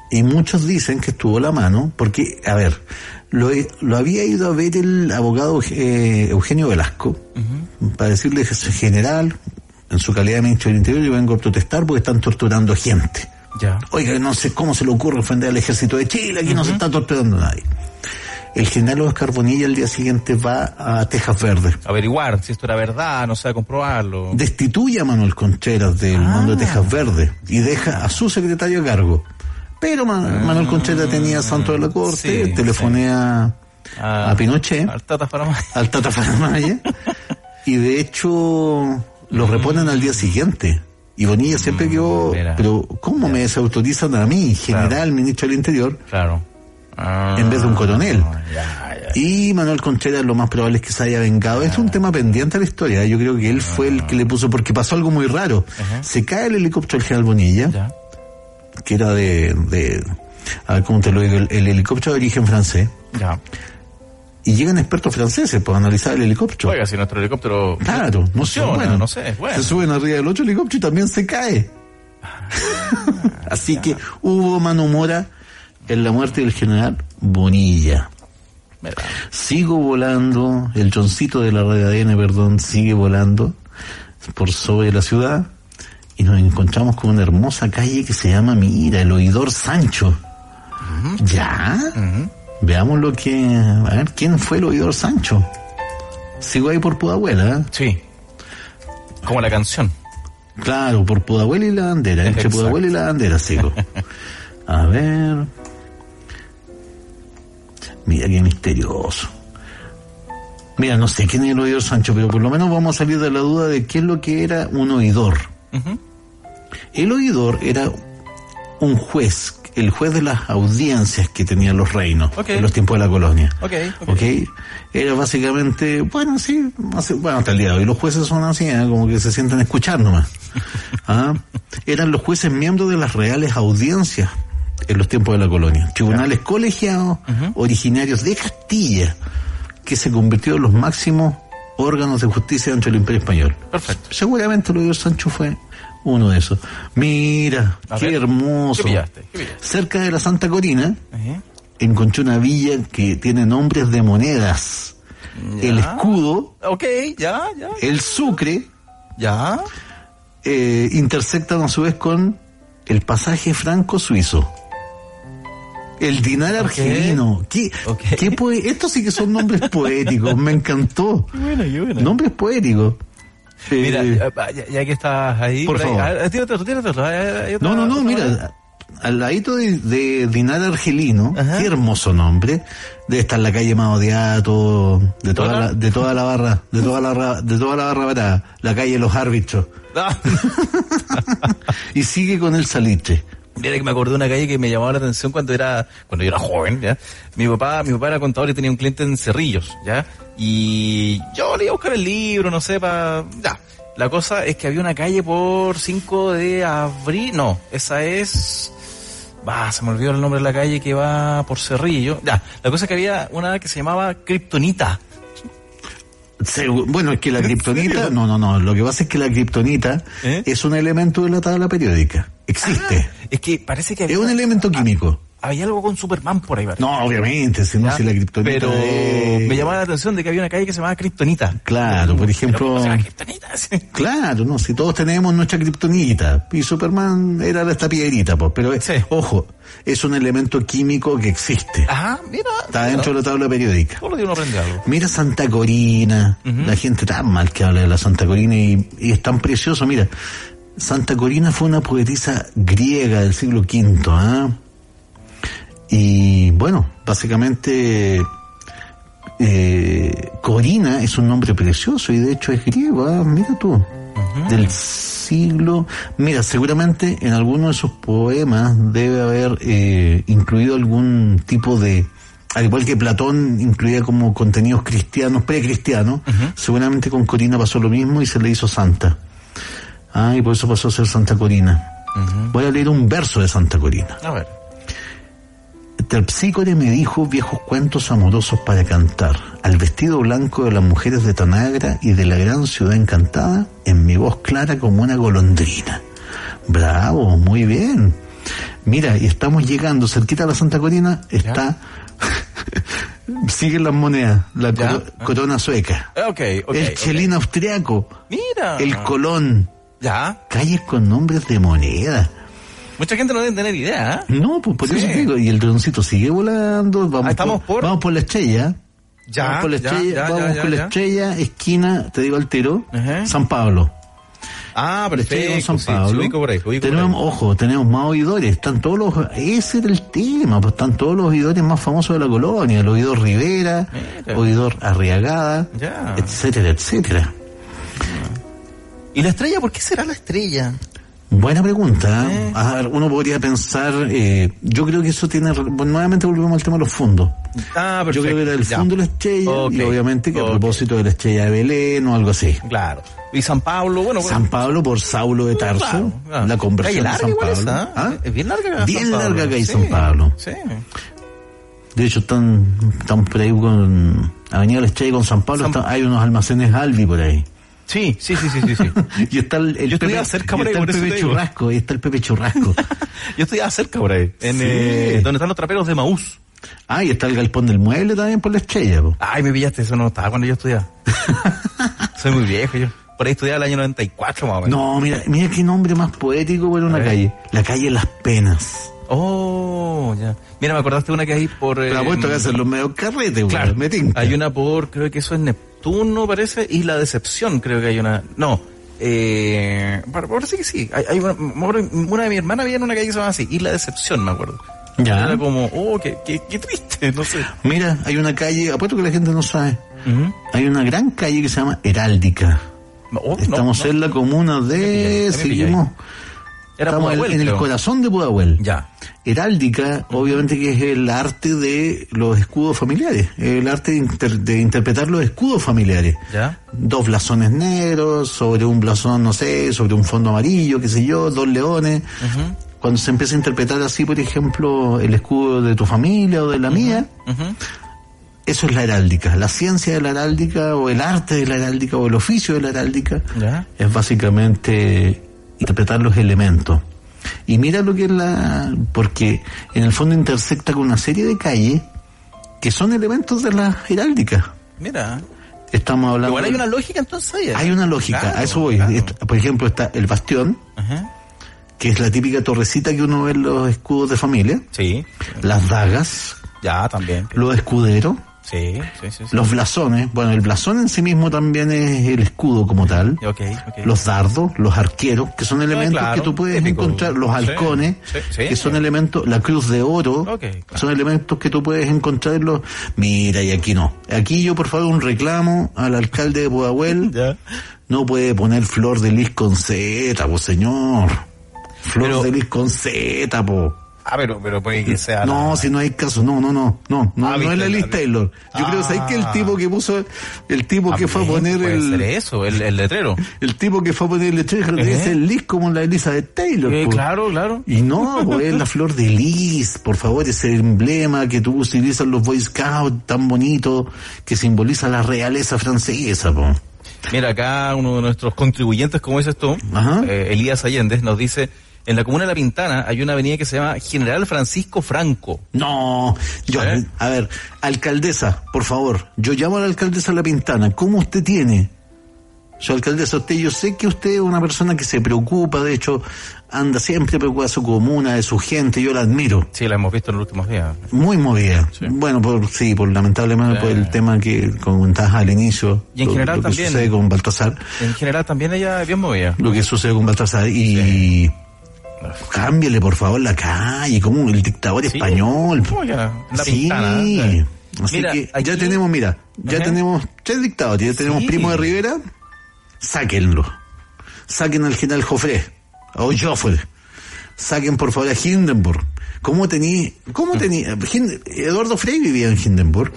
Y muchos dicen que estuvo la mano, porque, a ver, lo, lo había ido a ver el abogado eh, Eugenio Velasco, para decirle, general, en su calidad de ministro del Interior, yo vengo a protestar porque están torturando gente. ya. Oiga, no sé cómo se le ocurre ofender al ejército de Chile, aquí no se está torturando nadie. El general Oscar Bonilla el día siguiente va a Tejas Verdes Averiguar si esto era verdad, no sé, a comprobarlo. destituye a Manuel Contreras del mando de Tejas Verde y deja a su secretario a cargo. Pero Ma- Manuel Contreras tenía santo de la corte, sí, telefonea Ah, a Pinochet, Al Tata Faramaya. al Tata Faramaya, y de hecho lo reponen al día siguiente. Y Bonilla siempre quedó, mira. pero ¿cómo me desautorizan a mí, general, ministro del Interior, Claro. Ah, en vez de un coronel? Ya, ya. Y Manuel Contreras lo más probable es que se haya vengado. Es un tema pendiente a la historia. Yo creo que él fue el que le puso, porque pasó algo muy raro. Ajá. Se cae el helicóptero del general Bonilla. Que era de, de, a ver cómo te lo digo, el, el helicóptero de origen francés. Ya. Y llegan expertos franceses para analizar el helicóptero. Oiga, si nuestro helicóptero Claro, no sé, funciona, bueno, no sé, bueno. Se suben arriba del otro helicóptero y también se cae. Así que hubo mano mora en la muerte del general Bonilla. Sigo volando, el choncito de la red ADN, perdón, sigue volando por sobre la ciudad y nos encontramos con una hermosa calle que se llama, mira, el oidor Sancho. ¿Ya? Veamos lo que... A ver, ¿quién fue el oidor Sancho? Sigo ahí por Pudahuela, ¿eh? Sí. Como la canción. Claro, por Pudahuela y la bandera, entre Exacto. Pudahuela y la bandera sigo. A ver. Mira qué misterioso. Mira, no sé quién es el oidor Sancho, pero por lo menos vamos a salir de la duda de qué es lo que era un oidor. El oidor era un juez, el juez de las audiencias que tenían los reinos en los tiempos de la colonia. Ok, ok. ¿ok? Era básicamente, bueno, sí, bueno, hasta el día de hoy los jueces son así, ¿eh? como que se sientan a escuchar nomás. ¿Ah? Eran los jueces miembros de las reales audiencias en los tiempos de la colonia. Tribunales colegiados, originarios de Castilla, que se convirtió en los máximos órganos de justicia dentro del Imperio Español. Perfecto. Seguramente lo de Sancho fue uno de esos. Mira, A qué ver, hermoso. ¿qué pillaste? ¿Qué pillaste? Cerca de la Santa Corina, Ajá. encontré una villa que tiene nombres de monedas. Ya. El escudo, Ok, ya, ya. el sucre, Ya. eh, intersectan a su vez con el pasaje franco-suizo. El dinar argelino. ¿Qué, Ok. qué poe- Estos sí que son nombres poéticos, me encantó. Qué bueno, qué bueno. Nombres poéticos. Mira, Eh, ya, ya- que estás ahí. por ahí, favor. tírate otro, tírate otro. Hay- hay otra- No, no, no, manera. mira, al ladito de, de Dinar Argelino, Ajá. qué hermoso nombre, debe estar la calle más odiada todo, de toda la, de toda la barra, de toda la, de toda la barra brava, la calle de los árbitros, y sigue con el salitre. Mira que me acordé de una calle que me llamaba la atención cuando era, cuando yo era joven, ¿ya? Mi papá, mi papá era contador y tenía un cliente en Cerrillos, ¿ya? Y yo le iba a buscar el libro, no sé, para, ya. La cosa es que había una calle por 5 de abril, no, esa es, va, se me olvidó el nombre de la calle que va por Cerrillo, ya. La cosa es que había una que se llamaba Kryptonita. Bueno, es que la kriptonita, no, no, no, lo que pasa es que la kriptonita ¿Eh? es un elemento de la tabla periódica, existe, Es que parece que es un elemento químico. Había algo con Superman por ahí, ¿verdad? No, obviamente, si no, si la kriptonita Pero es- me llamaba la atención de que había una calle que se llamaba Kryptonita. Claro, por ejemplo... Pero, ¿cómo se llama Kryptonita? Sí. Claro, no, si todos tenemos nuestra kriptonita y Superman era esta piedrita, pues, pero Sí. ojo, es un elemento químico que existe. Ajá, mira. Está dentro de la tabla periódica. Días uno aprende algo. Mira Santa Corina, la gente tan mal que habla de la Santa Corina y, y es tan precioso, mira, Santa Corina fue una poetisa griega del siglo V, ¿ah? Y bueno, básicamente eh, Corina es un nombre precioso y de hecho es griego, ¿ah? mira tú, del siglo... Mira, seguramente en alguno de sus poemas debe haber eh, incluido algún tipo de... Al igual que Platón incluía como contenidos cristianos, precristianos, seguramente con Corina pasó lo mismo y se le hizo santa. Ah, y por eso pasó a ser Santa Corina. Voy a leer un verso de Santa Corina. A ver. Terpsícore me dijo viejos cuentos amorosos para cantar. Al vestido blanco de las mujeres de Tanagra y de la gran ciudad encantada, en mi voz clara como una golondrina. Bravo, muy bien. Mira, y estamos llegando cerquita a la Santa Corina, está... Siguen las monedas, la corona sueca. Eh, Ok, ok. el chelín austriaco, Mira. el colón, Ya. calles con nombres de moneda. Mucha gente no debe tener idea, ¿eh? No, pues por Sí. eso te digo, y el droncito sigue volando, vamos, Ah, estamos por- vamos por la estrella. Ya, vamos por la ya, estrella, ya, vamos ya, ya, por la ya. estrella, esquina, te digo al tiro, Ajá. San Pablo. Ah, perfecto. sí, San sí, Pablo. ubico por ahí, por tenemos, ahí. ojo, tenemos más oidores, están todos los, ese era el tema, pues están todos los oidores más famosos de la colonia, el oidor Rivera, Mira. oidor Arriagada, etcétera, etcétera. ¿Y la estrella? ¿Por qué será la estrella? Buena pregunta. ¿eh? Eh. A ver, uno podría pensar, eh, yo creo que eso tiene, bueno, nuevamente volvemos al tema de los fondos. Ah, perfecto. Yo creo que era el fondo de la estrella y obviamente que a ok. propósito de la estrella de Belén o algo así. Claro. Y San Pablo, bueno, bueno. San Pablo por Saulo de Tarso, Claro, claro. la conversión de San Pablo. esa, ¿Ah? ¿eh? Es bien larga Bien San larga que hay Sí, San Pablo. Sí. De hecho, están, están por ahí con Avenida La Estrella y con San Pablo, San- están- hay unos almacenes Albi por ahí. Sí, sí, sí, sí, sí. sí. y está el, el Yo Pepe, cerca por ahí, está el por eso Pepe te. Churrasco, y está el Pepe Churrasco. Yo estudiaba cerca por ahí, en Sí. eh, donde están los traperos de Maús. ah, y está el galpón del mueble también por la estrella. po. Ay, me pillaste, eso no estaba cuando yo estudiaba. Soy muy viejo yo. Por ahí estudiaba el año 94 más o menos. No, mira, mira qué nombre más poético por una calle. La calle Las Penas. Oh, ya. Mira, me acordaste de una que hay por... Pero eh, apuesto que hacen los medios carretes. Claro, me hay una por, creo que eso es Neptuno, parece, y La Decepción, creo que hay una... No, eh... par- Parece que sí. Hay, hay una, una de mi hermana había en una calle que se llama así, Isla Decepción, me acuerdo. Ya. Era como, oh, qué, qué, qué triste, no sé. Mira, hay una calle, apuesto que la gente no sabe. Ujú. Hay una gran calle que se llama Heráldica. Oh, no, Estamos no. en la comuna de... Seguimos... Era Estamos en- Pudahuel, en el creo. corazón de Pudahuel. Ya. Heráldica, obviamente que es el arte de los escudos familiares, el arte de, inter- de interpretar los escudos familiares. Ya. Dos blasones negros, sobre un blasón, no sé, sobre un fondo amarillo, qué sé yo, dos leones. Cuando se empieza a interpretar así, por ejemplo, el escudo de tu familia o de la mía, eso es la heráldica. La ciencia de la heráldica, o el arte de la heráldica, o el oficio de la heráldica, Ya. es básicamente interpretar los elementos. Y mira lo que es la... porque en el fondo intersecta con una serie de calles que son elementos de la heráldica. Mira. Estamos hablando... Igual hay una lógica entonces ahí. ¿eh? Hay una lógica, Claro, a eso voy. claro. Por ejemplo, está el bastión, Ajá. que es la típica torrecita que uno ve en los escudos de familia, Sí. las dagas, Ya, también. los escuderos, Sí, sí, sí. sí. los blasones. Bueno, el blasón en sí mismo también es el escudo como tal. Ok, ok. Los dardos, los arqueros, que son elementos claro, que tú puedes típico. encontrar, los halcones, que son elementos, la cruz de oro, claro. son elementos que tú puedes encontrar en los... Mira, y aquí no. Aquí yo, por favor, un reclamo al alcalde de Pudahuel. No puede poner flor de lis con Z, po, señor. Flor Pero- de lis con Z, po. Ah, pero, pero puede que sea. No, la- si no hay caso, no, no, no, no, no, Ah, no es la Liz Taylor. Yo creo, ¿sabes que el Ah. tipo que puso, el tipo que fue a poner puede ser el, eso, el, el letrero. el tipo que fue a poner el letrero dijo que Ejé. debe ser Liz como la Elizabeth Taylor, Eh, po. claro, claro. Y no, pues es la flor de lis, por favor, ese emblema que tú utilizas los Boy Scouts tan bonito que simboliza la realeza francesa, po. Mira, acá uno de nuestros contribuyentes, como dices tú, eh, Elías Allende, nos dice, En la comuna de La Pintana hay una avenida que se llama General Francisco Franco. No, yo, a ver, alcaldesa, por favor, yo llamo a la alcaldesa de La Pintana, ¿cómo usted tiene? Yo, alcaldesa, usted, yo sé que usted es una persona que se preocupa, de hecho, anda siempre preocupada de su comuna, de su gente, yo la admiro. Sí, la hemos visto en los últimos días. Muy movida. Sí. Bueno, por sí, por lamentablemente Sí. por el tema que comentabas al inicio. Y en lo- general lo que también. sucede con Baltasar. En general también ella es bien movida. Lo que sucede con Baltasar y cámbiale por favor la calle, como el dictador Sí. español. Sí. Pintana. Así Mira, que aquí- ya tenemos, mira, ya Ajá. tenemos tres dictadores, ya tenemos Sí. Primo de Rivera, sáquenlo. Saquen al general Joffre, o Joffre. Saquen por favor a Hindenburg. ¿Cómo tenía, cómo Mm. tenía, Eduardo Frei vivía en Hindenburg.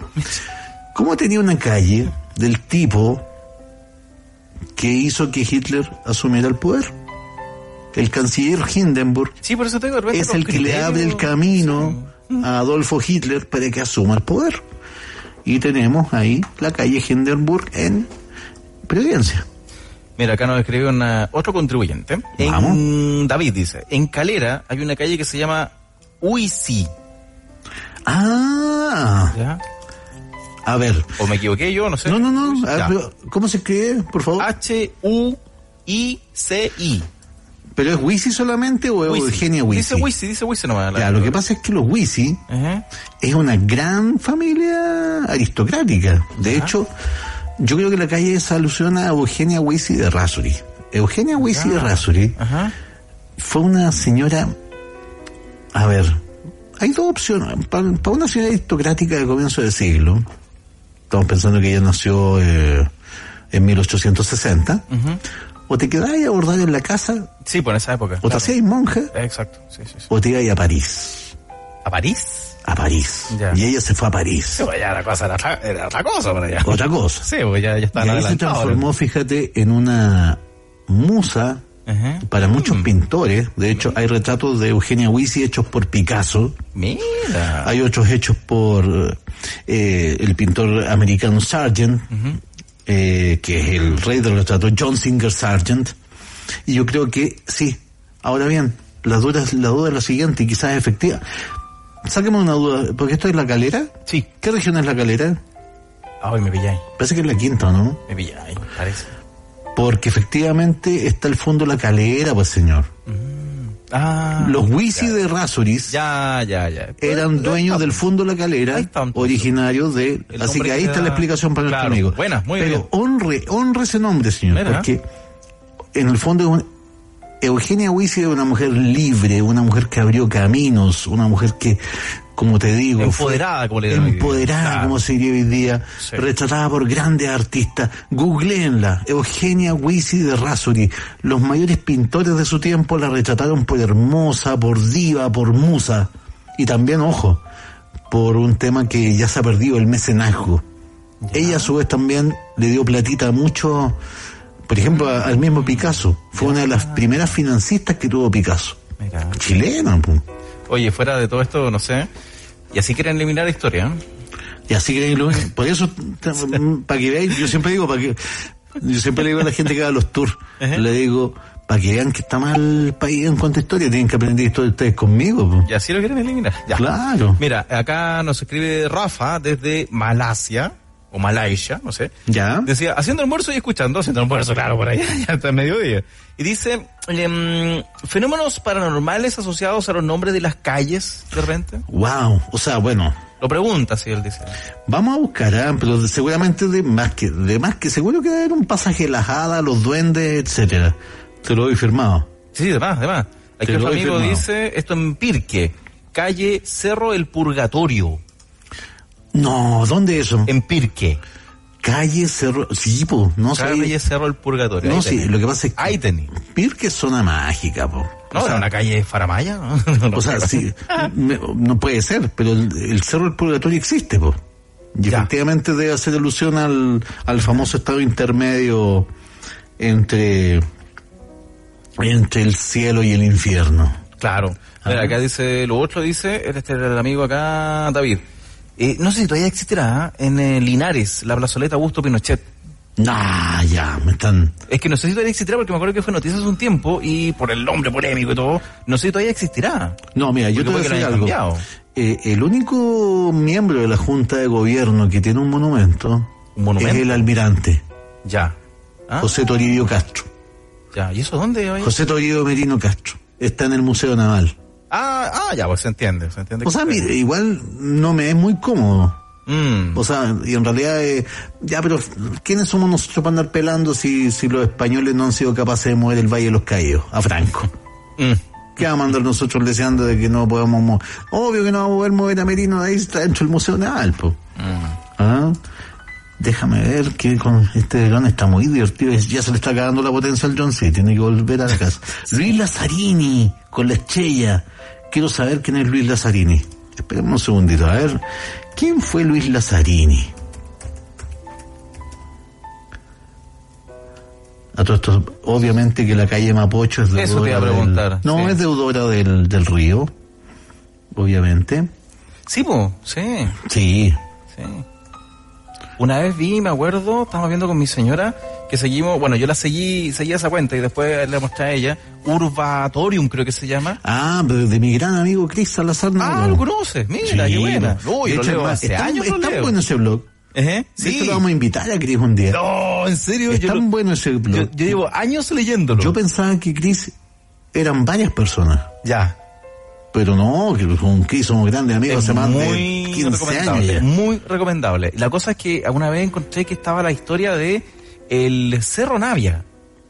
¿Cómo tenía una calle del tipo que hizo que Hitler asumiera el poder? El canciller Hindenburg Sí, por eso tengo de repente es el que le abre el camino a Adolfo Hitler para que asuma el poder. Y tenemos ahí la calle Hindenburg en Providencia. Mira, acá nos escribe una, otro contribuyente. En, Vamos. David dice, en Calera hay una calle que se llama Uisi. Ah, ¿Ya? a ver. O me equivoqué yo, no sé. No, no, no. a ver, ¿Cómo se escribe, por favor? H-U-I-C-I. ¿Pero es Wisi solamente o es. Eugenia Wisi? Dice Wisi, dice Wisi nomás. Ya, lo que pasa es que los Wisi es una gran familia aristocrática. De hecho, yo creo que la calle se alusiona a Eugenia Wisi de Rasuri. Eugenia Wisi de Rasuri Ajá. fue una señora. A ver, hay dos opciones. Para, una señora aristocrática de comienzo del siglo, estamos pensando que ella nació eh, en 1860, Ujú. O te quedabas a bordar en la casa, Sí, por esa época. o te hacías monja, Exacto, sí, sí, sí. o te ibas a París. ¿A París? A París. Ya. Y ella se fue a París. Sí, pues ya la cosa era otra, era otra cosa para allá. Otra cosa. Sí, porque ya, ya Y estaban ahí se transformó, fíjate, en una musa Ajá. para muchos Mm. pintores. De hecho, hay retratos de Eugenia Wisi hechos por Picasso. Mira. Hay otros hechos por eh, el pintor americano Sargent, eh, que es el rey del retrato, John Singer Sargent. Y yo creo que sí. Ahora bien, la duda, la duda es la siguiente, y quizás es efectiva. Sáqueme una duda, porque esto es la calera. Sí. ¿Qué región es la calera? Ay, me pilláis. Parece que es la quinta, ¿no? Me pilláis, parece. Porque efectivamente está el fondo la calera, pues señor. Ah. Los Wisi de Rasuris Ya, ya, ya. eran dueños del fondo la calera, originarios de... El Así que ahí está da- la explicación para Claro, nuestro amigo. buena, muy Pero bien. honre, honre ese nombre, señor, Mira. porque en el fondo Eugenia Wisi es una mujer libre, una mujer que abrió caminos, una mujer que, como te digo, Empoderada, como le empoderada, Claro. como se diría hoy día, Sí. retratada por grandes artistas. Googleenla, Eugenia Wisi de Rasuri. Los mayores pintores de su tiempo la retrataron por hermosa, por diva, por musa. Y también, ojo, por un tema que ya se ha perdido, el mecenazgo. Ella a su vez también le dio platita a muchos, por ejemplo, al mismo Picasso. Fue una de las primeras financistas que tuvo Picasso. Mira. Chilena. Oye, fuera de todo esto, no sé. Y así quieren eliminar la historia. ¿eh? Y así lo- por eso, para que veáis, yo siempre digo, para que, yo siempre le digo a la gente que va a los tours, Ajá. le digo, para que vean que está mal el país en cuanto a historia, tienen que aprender historia ustedes conmigo. po. Y así lo quieren eliminar. Ya. Claro. Mira, acá nos escribe Rafa desde Malasia, o Malaysia, no sé. Ya. Decía, haciendo almuerzo y escuchando, haciendo almuerzo, claro, por allá, ya está el mediodía. Y dice, em, fenómenos paranormales asociados a los nombres de las calles, de repente. Wow. O sea, bueno, Lo pregunta, si él dice. vamos a buscar, ah, pero de- seguramente de más que, de más que seguro que debe haber un pasaje de las hadas, los duendes, etcétera. Te lo doy firmado. Sí, además, además. Te Aquí lo otro amigo firmado. dice, esto en Pirque, calle Cerro El Purgatorio, No, ¿dónde eso? en Pirque. Calle Cerro, sí, po, no sé. Calle Cerro El Purgatorio. No, sí, tenés. lo que pasa es que Ahí tení. Pirque es zona mágica, po. No, O sea, era una calle Faramaya, ¿no? O sea, sí, no puede ser, pero el, el Cerro del Purgatorio existe, po. Y Ya. efectivamente debe hacer alusión al, al famoso estado intermedio entre, entre el cielo y el infierno. Claro. Mira, acá dice, lo otro dice, este el amigo acá, David. Eh, no sé si todavía existirá, ¿eh? en eh, Linares, la plazoleta Augusto Pinochet. Ah, ya, me están... Es que no sé si todavía existirá porque me acuerdo que fue noticias hace un tiempo y por el nombre polémico y todo, no sé si todavía existirá. No, mira, yo te voy a decir algo. Eh, el único miembro de la Junta de Gobierno que tiene un monumento, ¿Un monumento? es el almirante, Ya. ¿Ah? José Toribio Castro. Ya. ¿Y eso dónde? oye? José Toribio Merino Castro. Está en el Museo Naval. Ah, ah, ya, pues se entiende, se entiende. O sea, mire, igual no me es muy cómodo. Mm. O sea, y en realidad, eh, ya, pero ¿quiénes somos nosotros para andar pelando si, si los españoles no han sido capaces de mover el Valle de los Caídos a Franco? Mm. ¿Qué vamos a andar nosotros deseando de que no podamos mover? Obvio que no vamos a poder mover a Merino de ahí, está dentro del Museo Naval, po. ¿Ah? Déjame ver que con este verano está muy divertido. Ya se le está acabando la potencia al John C. Tiene que volver a la casa. Luis Lazzarini, con la estrella. Quiero saber quién es Luis Lazzarini. Esperemos un segundito, a ver. ¿Quién fue Luis Lazzarini? A todo esto, obviamente que la calle Mapocho es deudora Eso te iba a del- preguntar, no, sí. es deudora del, del río. Obviamente. Sí, pues, sí, Sí. sí. Una vez vi, me acuerdo, estábamos viendo con mi señora, que seguimos, bueno, yo la seguí, seguí esa cuenta y después le mostré a ella, Urbatorium creo que se llama. Ah, pero de mi gran amigo Chris Salazar. Ah, lo conoces, mira, qué buena. Uy, de lo hecho, leo hace tan, años es lo tan leo. bueno ese blog. De Sí. lo vamos a invitar a Chris un día. No, en serio, es yo, tan lo- bueno ese blog. yo, yo llevo años leyéndolo. Yo pensaba que Chris eran varias personas. ya. Pero no, que con Chris somos grandes amigos hace más muy de 15 años recomendable, ya. muy recomendable. La cosa es que alguna vez encontré que estaba la historia de el Cerro Navia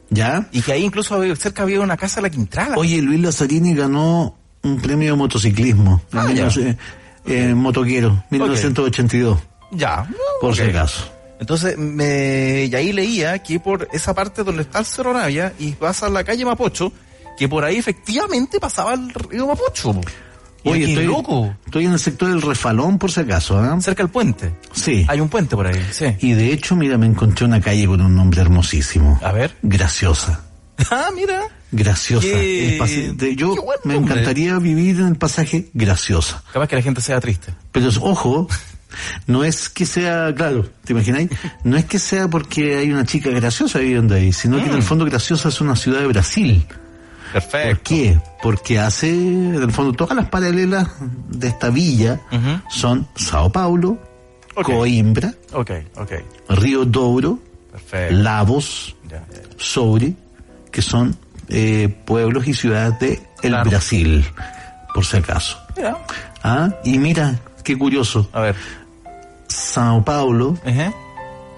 ¿Ya? y que ahí incluso había- cerca había una casa de la Quintrala. Oye, Luis Lazzarini ganó un premio de motociclismo. Ah, en ya. 1900, eh, motoquero, 1982, ya. por si Ok. acaso. Entonces, me, y ahí leía que por esa parte donde está el Cerro Navia y pasa la calle Mapocho, que por ahí efectivamente pasaba el río Mapocho. Oye, estoy, loco. estoy en el sector del refalón, por si acaso. ¿ah? Cerca del puente. Sí. Hay un puente por ahí, sí. Y de hecho, mira, me encontré una calle con un nombre hermosísimo. A ver. Graciosa. Ah, mira. Graciosa. Qué- de- yo qué me encantaría vivir en el pasaje Graciosa. Capaz que la gente sea triste. Pero ojo, no es que sea, claro, ¿te imagináis? No es que sea porque hay una chica graciosa viviendo ahí, sino que en Mm. el fondo Graciosa es una ciudad de Brasil. Perfecto. ¿Por qué? Porque hace, en el fondo, todas las paralelas de esta villa son Sao Paulo. Coimbra. Río Douro, Perfecto. Lavos. Soure, que son eh, pueblos y ciudades de el Claro. Brasil, por si acaso. Ah, y mira, qué curioso, a ver. Sao Paulo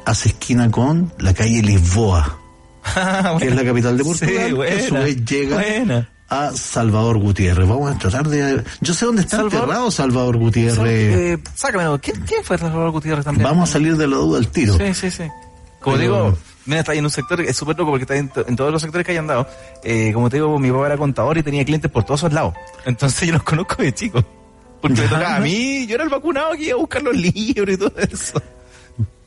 hace esquina con la calle Lisboa, que es la capital de Portugal, Sí, que a su vez llega buena. a Salvador Gutiérrez. Vamos a tratar de... Yo sé dónde está Salvador- enterrado Salvador Gutiérrez. Eh, sácame, ¿quién, quién fue Salvador Gutiérrez también? Vamos a salir de la duda al tiro. Sí, sí, sí. Como Pero- digo, mira, está ahí en un sector, es súper loco porque está en, to- en todos los sectores que hayan dado. Eh, como te digo, mi papá era contador y tenía clientes por todos esos lados. Entonces yo los conozco de chicos. Porque me tocaba a mí, yo era el vacunado que iba a buscar los libros y todo eso.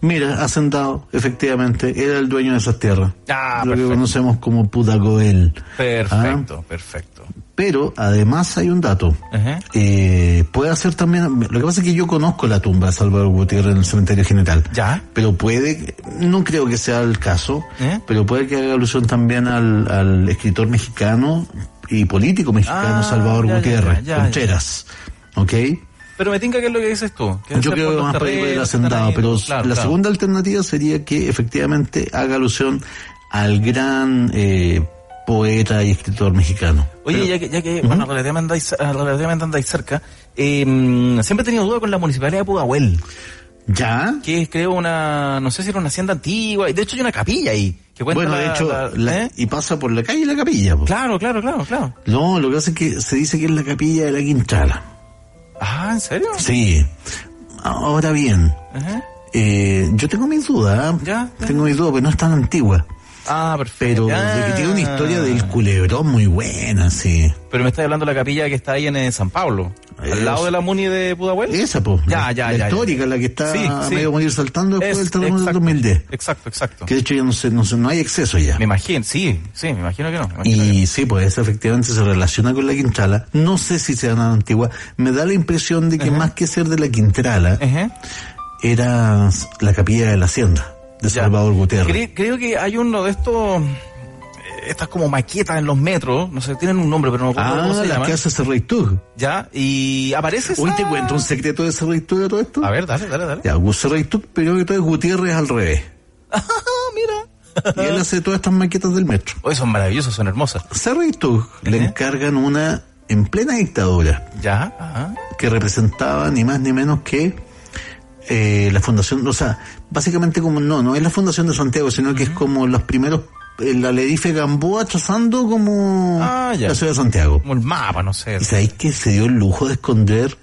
Mira, Hacendado, efectivamente, era el dueño de esas tierras. Ah, Lo que perfecto. conocemos como Pudagoel. Perfecto, perfecto. Pero además hay un dato. Eh, puede hacer también, lo que pasa es que yo conozco la tumba de Salvador Gutiérrez en el cementerio general. ¿Ya? Pero puede, que- no creo que sea el caso, ¿Eh? pero puede que haga alusión también al, al escritor mexicano y político mexicano Ah, Salvador ya, Gutiérrez, ya, ya, Contreras. ¿Ok? Pero me tinca que es lo que dices tú. que Yo creo que más terrenos, hacendado, terrenos, pero claro, la claro. segunda alternativa sería que efectivamente haga alusión al gran eh, poeta y escritor mexicano. Oye, Pero- ya que, ya que bueno, relativamente andáis, relativamente andáis cerca, eh, siempre he tenido duda con la municipalidad de Pudahuel, ¿Ya? que es creo una, no sé si era una hacienda antigua, y de hecho hay una capilla ahí, que cuenta Bueno, de hecho, la- la- ¿eh? y pasa por la calle y la capilla. Claro, claro, claro, claro. No, lo que pasa es que se dice que es la capilla de la Quintrala. ¿En serio? Sí. Ahora bien, Ajá. eh, yo tengo mis dudas. ¿eh? Ya. Tengo mis dudas, pero no es tan antigua. Ah, perfecto. Pero que tiene una Ah. historia del culebrón muy buena, sí. Pero me estás hablando de la capilla que está ahí en eh, San Pablo, Es- al lado de la Muni de Pudahuel. Esa, pues. Ya, la, ya, la ya, ya. histórica, la que está Sí, sí. medio morir saltando después Es- del terremoto del exacto. 2010. Exacto, exacto. Que de hecho ya no, sé, no, sé, no hay acceso ya. Me imagino, sí, sí, me imagino que no. que Y sí, pues esa efectivamente se relaciona con la Quintrala. No sé si sea tan antigua. Me da la impresión de que más que ser de la Quintrala, era la capilla de la hacienda. De Ya. Salvador Gutiérrez. Cre- creo que hay uno de estos, eh, estas como maquetas en los metros, no sé, tienen un nombre, pero no me acuerdo Ah, cómo se la llama. que hace Cerreitug. Ya, y aparece esa... Hoy te cuento un secreto de Cerreitug de todo esto. A ver, dale, dale, dale. Ya, Cerreitug, pero que todo es Gutiérrez al revés. Ah, mira. Y él hace todas estas maquetas del metro. Hoy son maravillosos, son hermosas. Cerreitug le Ajá. encargan una en plena dictadura Ya, ajá. que representaba ni más ni menos que eh, la fundación, o sea, básicamente como no, no es la fundación de Santiago, sino que es como los primeros, eh, la Lerife Gamboa trazando como Ah, la ciudad de Santiago. Como el mapa, no sé. Y sabéis que se dio el lujo de esconder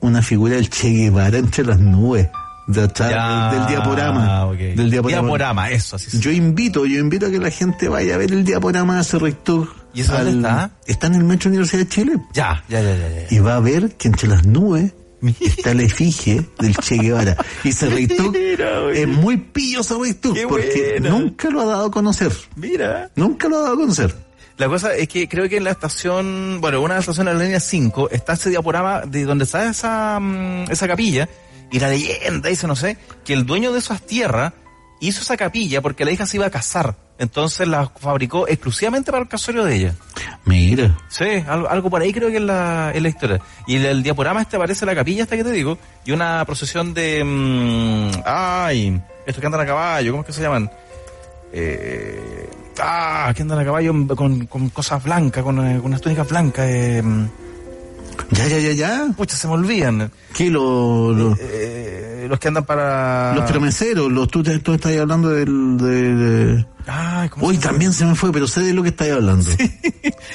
una figura del Che Guevara entre las nubes de atrás, Ya, del diaporama. ok. Del diaporama. Diaporama, eso, así Yo invito, yo invito a que la gente vaya a ver el diaporama de ese rector. ¿Y eso dónde está? Está en el Metro Universidad de Chile. Ya, ya, ya, ya, ya. Y va a ver que entre las nubes está la efigie del Che Guevara. Y Mira, güey. es muy pillo Qué porque buena. nunca lo ha dado a conocer. Mira. Nunca lo ha dado a conocer. La cosa es que creo que en la estación, bueno, una de las estaciones de la línea 5 está ese diaporama de donde está esa, mm, esa capilla y la leyenda dice, no sé, que el dueño de esas tierras hizo esa capilla porque la hija se iba a casar. Entonces la fabricó exclusivamente para el casorio de ella. Mira. Sí, algo, algo por ahí creo que es la, es la historia. Y el, el diaporama este aparece la capilla esta que te digo y una procesión de... mm, ay, estos que andan a caballo, ¿cómo es que se llaman? Eh, ah, que andan a caballo con, con cosas blancas, con, eh, con unas túnicas blancas. Eh, Ya, ya, ya, ya. pucha, se me olvidan. ¿Qué lo, lo- Eh, los que andan para... los promeseros? Los, tú, tú estás hablando del... De, de- Ay, ¿cómo Uy, se llama? también se me fue, pero sé de lo que estás hablando.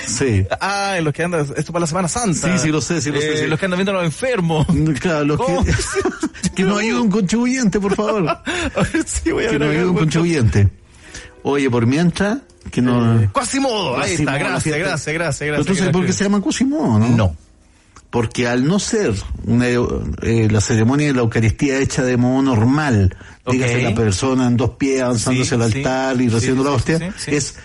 Sí. Ah, los que andan, esto para la Semana Santa. Sí, sí, lo sé, sí, lo sé, Eh, sí. Los que andan viendo a los enfermos. Claro, los ¿Cómo? que, que nos ayude un contribuyente, por favor. A ver si voy a Que nos ayude un contribuyente. Oye, por mientras, que no... Quasimodo, ahí Quasimodo, está, gracias, gracias, gracias, gracias. sabes por qué se llama Cosimo, ¿no? No. Porque al no ser una, eh, la ceremonia de la Eucaristía hecha de modo normal, Ok. dígase la persona en dos pies avanzándose Sí, al sí. altar y recibiendo sí, la hostia, es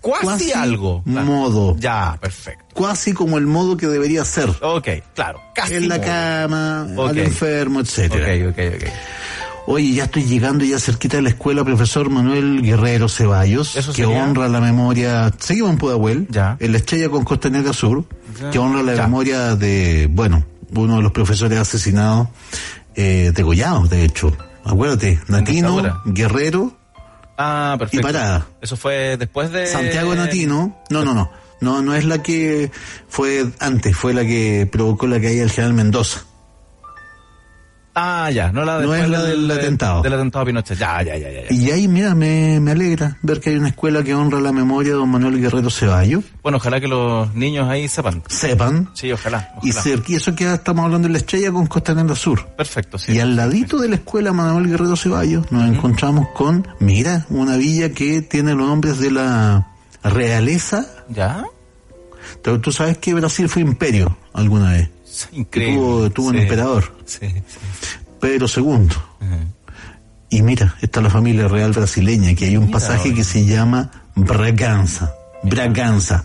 Cuasi, Cuasi algo. Modo. Ya, perfecto. casi como el modo que debería ser. Ok, claro. Casi en la modo. cama, al enfermo, etcétera. Ok, ok, ok. Oye, ya estoy llegando ya cerquita de la escuela, profesor Manuel Guerrero Ceballos, Eso que sería- honra la memoria, seguimos en Pudahuel, Ya. en la estrella con Costanera Sur, Ya. que honra la Ya. memoria de, bueno, uno de los profesores asesinados, eh, degollados, de hecho. Acuérdate, Natino. Guerrero, Ah, perfecto. Y parada. Eso fue después de... Santiago Natino, no, no, no, no, no es la que fue antes, fue la que provocó la caída del general Mendoza. Ah, ya, no la, No es la del atentado. Del atentado a Pinochet. Ya, ya, ya, ya. Y ahí, mira, me, me alegra ver que hay una escuela que honra la memoria de don Manuel Guerrero Ceballos. Bueno, ojalá que los niños ahí sepan. Sepan. Sí, ojalá. Y ojalá. cerca, y eso que estamos hablando de la estrella con Costanera Sur. Perfecto, sí. Y al ladito de la escuela Manuel Guerrero Ceballos nos encontramos con, mira, una villa que tiene los nombres de la realeza. ¿Ya? Tú, tú sabes que Brasil fue imperio alguna vez. Sí, Increíble. Tuvo, tuvo un emperador, Sí. Pedro II. Ajá. Y mira, está la familia real brasileña, que hay un Mira, pasaje que se llama Braganza. Braganza.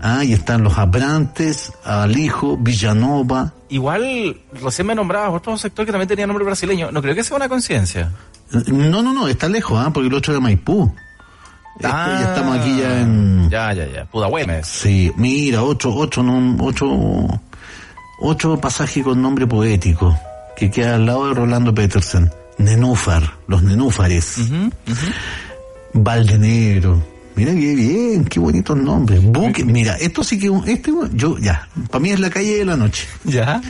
Ah, y están los Abrantes, Alijo, Villanova. Igual, recién me nombrabas otro sector que también tenía nombre brasileño. No creo que sea una conciencia. No, no, no, está lejos, ¿ah? porque el otro era Maipú. Esto Ah, ya estamos aquí ya en... Ya, ya, ya. Pudahuemes. Sí, mira, otro, otro, nom- otro, otro pasaje con nombre poético, que queda al lado de Rolando Petersen. Nenúfar, los nenúfares. Ujú, ujú. Valdenegro. Mira qué bien, qué bonitos nombres. Buque, mira, esto sí que este yo ya, para mí es la calle de la noche. ¿Ya?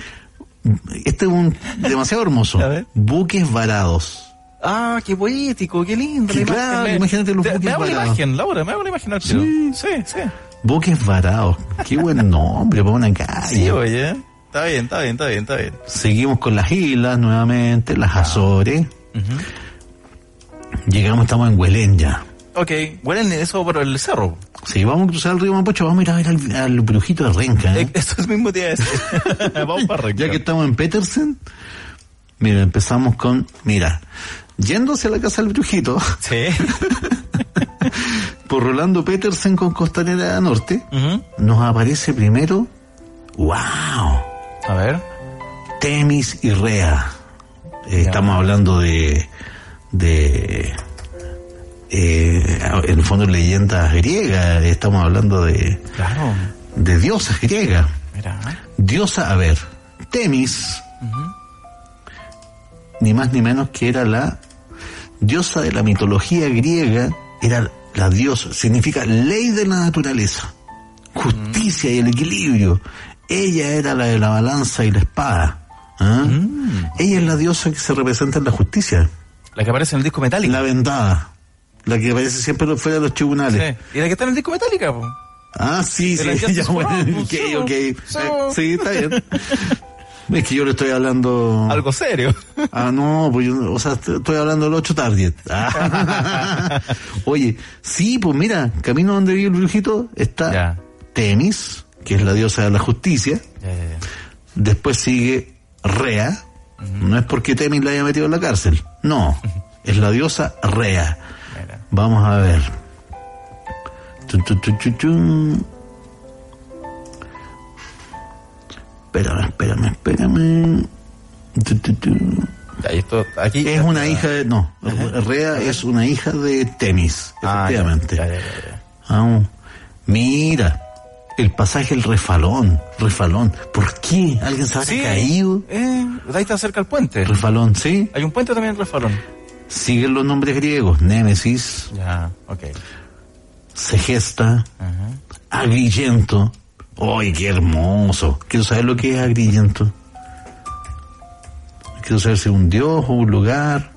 Este es un demasiado hermoso. A ver. Buques varados. Ah, qué poético, qué lindo. Imagen. claro, Me- imagínate los Te- buques Me hago la varados. imagen, Laura, me hago la imagen. Sí. sí, sí. Buques varados. Qué buen nombre para una calle. Sí, oye. Está bien, está bien, está bien, está bien. Seguimos con las islas nuevamente, las Azores. Llegamos, estamos en Huelén ya. Ok, huelen eso por el cerro. Sí, vamos a cruzar el río Mapocho, vamos a ir a ver al, al brujito de Renca. ¿eh? Eh, Eso es mismo día. Vamos para arriba. Ya que estamos en Petersen, mira, empezamos con, mira, yéndose a la casa del brujito, Sí. por Rolando Petersen con Costanera Norte, nos aparece primero, wow, A ver. Temis y Rea. Eh, Estamos hablando de, de eh, en el fondo leyendas griegas, estamos hablando de, Claro. de diosas griegas. Mira. Diosa, a ver, Temis, ni más ni menos que era la diosa de la mitología griega, era la diosa, significa ley de la naturaleza, justicia y el equilibrio. Ella era la de la balanza y la espada. ¿ah? Ella es la diosa que se representa en la justicia, La que aparece en el disco Metallica. la vendada, la que aparece siempre fuera de los tribunales. Sí. Y la que está en el disco Metallica, po. Ah, sí, sí, ya, bueno, ok, ok. sí. Sí, está bien. Es que yo le estoy hablando... Algo serio. Ah, no, pues yo, o sea, est- estoy hablando del 8 Target. Ah. Oye, sí, pues mira, camino donde vive el brujito está Ya. Temis, que es la diosa de la justicia. Ya, ya, ya. Después sigue Rea. No es porque Temis la haya metido en la cárcel. No, es la diosa Rea. Mira. Vamos a ver. Espérame, espérame, espérame. Esto, aquí. Es una hija de... No, Rea es una hija de Temis, Ah, efectivamente. ya, ya, ya, ya. Ah, mira, el pasaje El Refalón, Refalón. ¿Por qué? ¿Alguien se habrá Sí, caído? Eh, ahí está cerca el puente. Refalón, ¿sí? Hay un puente también en Refalón. Siguen los nombres griegos. Némesis, Ya, ok. Segesta, Ajá. Agrillento. ¡Ay, qué hermoso! Quiero saber lo que es Agrillento. Quiero saber si es un dios o un lugar.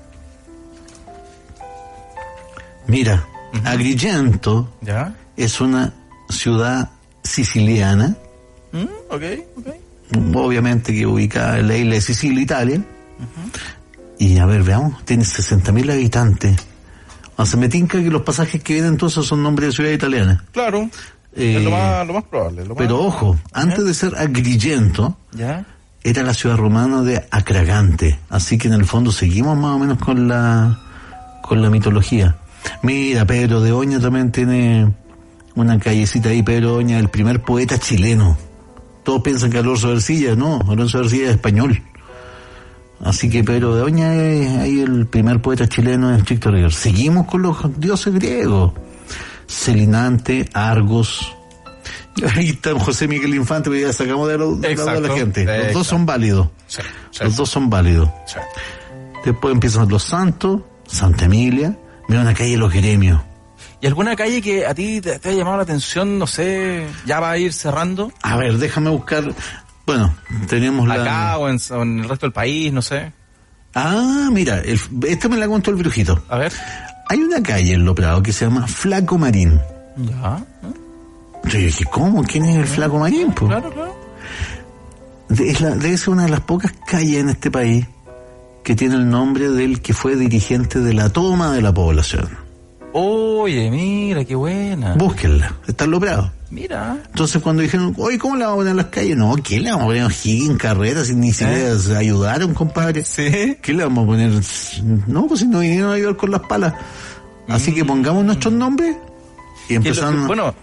Mira, Agrillento ¿Ya? es una ciudad siciliana, Mm, ok, ok. obviamente que ubicada en la isla de Sicilia, Italia. Y a ver, veamos, tiene 60.000 habitantes. O sea, me tinca que los pasajes que vienen entonces son nombres de ciudad italiana. Claro. Eh, es lo más, lo más probable. Lo más- Pero ojo, antes de ser Agrigento, ¿Ya? era la ciudad romana de Acragante. Así que en el fondo seguimos más o menos con la, con la mitología. Mira, Pedro de Oña también tiene una callecita ahí, Pedro de Oña, el primer poeta chileno. Todos piensan que Alonso Ercilla, no, Alonso Ercilla es español. Así que Pedro de Oña es ahí el primer poeta chileno en estricto rigor. Seguimos con los dioses griegos. Celinante, Argos. Ahí está José Miguel Infante, pero ya sacamos de la, de la- de la Exacto, gente. Los exacto. dos son válidos. Sí, sí, Los dos son válidos. sí. Después empiezan los santos, Santa Emilia. Mira una calle de los gremios. ¿Y alguna calle que a ti te, te haya llamado la atención, no sé, ya va a ir cerrando? A ver, déjame buscar. Bueno, tenemos la. Acá o en, o en el resto del país, no sé. Ah, mira, el- esta me la contó el brujito. A ver. Hay una calle en Lo Prado que se llama Flaco Marín. Ya. Yo dije, ¿cómo? ¿Quién es el Flaco Marín? po? Claro, claro. Es la- debe ser una de las pocas calles en este país que tiene el nombre del que fue dirigente de la toma de la población. Oye, mira, qué buena. Búsquenla, está en Lo Prado. Mira. Entonces cuando dijeron, oye, ¿cómo le vamos a poner las calles? No, ¿qué le vamos a poner a Higgins, carreras, sin ni siquiera se ayudaron, compadre? Sí. ¿Qué le vamos a poner? No, pues si no vinieron a ayudar con las palas. Así que pongamos nuestros nombres y lo- bueno,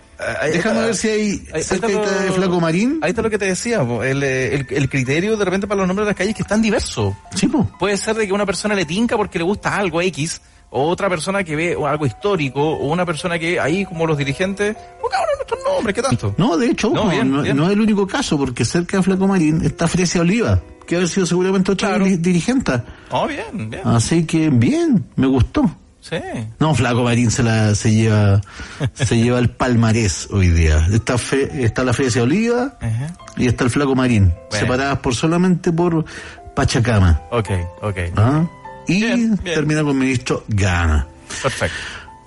ahí Déjame ver si hay ahí- ahí cerca está lo- de Flaco Marín. Ahí está lo que te decía, el, eh, el, el criterio de repente para los nombres de las calles que es tan diverso. Sí. Puede ser de que una persona le tinca porque le gusta algo X, o otra persona que ve algo histórico, o una persona que ahí como los dirigentes, pongámonos nuestros nombres, ¿qué tanto? No, de hecho, No, bien, no, bien. no es el único caso, porque cerca de Flaco Marín está Fresia Oliva, que haber sido seguramente otra Claro. diri- dirigente. Oh, bien, bien. Así que bien, me gustó. Sí. No, Flaco Marín se la se lleva se lleva el palmarés hoy día. Está Fe- está la Fresia Oliva y está el Flaco Marín, separadas por solamente por Pachacama. Ok, ok. ¿ah? Y Bien, bien. termina con ministro Gana. Perfecto.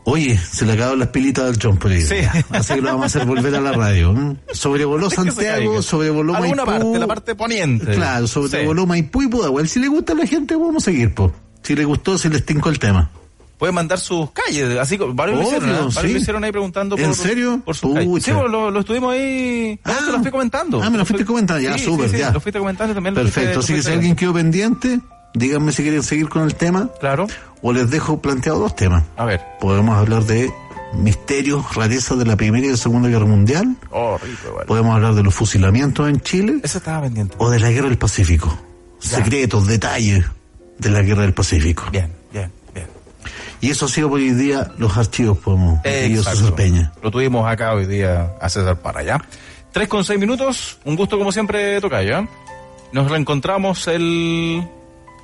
Oye, se le acabaron las pilitas del John por ahí. Sí. Así que lo vamos a hacer volver a la radio. ¿eh? Sobrevoló se Santiago, sobrevoló Alguna Maipú. parte, la parte poniente. Claro, sobrevoló Maipú y Pudahuel. Si le gusta a la gente, vamos a seguir, po. Si le gustó, si les tincó el tema. Pueden mandar sus calles, así como varios lo Obvio, hicieron, ¿eh? varios sí. lo hicieron ahí preguntando ¿En por, serio? por sus calles. Pucha. Sí, pues, lo, lo estuvimos ahí, Ah. te lo fui comentando. Ah, me lo fuiste comentando, ya, súper, ya. Lo fuiste comentando también lo Perfecto. Así que si alguien quedó pendiente, díganme si quieren seguir con el tema Claro, o les dejo planteado dos temas. a ver. Podemos hablar de misterios, rarezas de la Primera y la Segunda Guerra Mundial. Oh, rico. Podemos hablar de los fusilamientos en Chile. Eso estaba pendiente. o de la guerra del Pacífico. Ya. Secretos, detalles de la guerra del Pacífico. Bien, bien, bien. Y eso ha sido por hoy día los archivos, podemos, César Peña. Lo tuvimos acá hoy día a César para allá. Tres con seis minutos, un gusto como siempre, Tocayo. ¿eh? Nos reencontramos el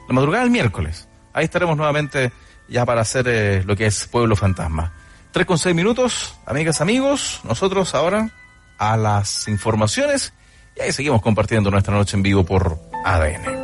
la madrugada del miércoles. Ahí estaremos nuevamente ya para hacer eh, lo que es Pueblo Fantasma. Tres con seis minutos, amigas, amigos, nosotros ahora a las informaciones y ahí seguimos compartiendo nuestra noche en vivo por ADN.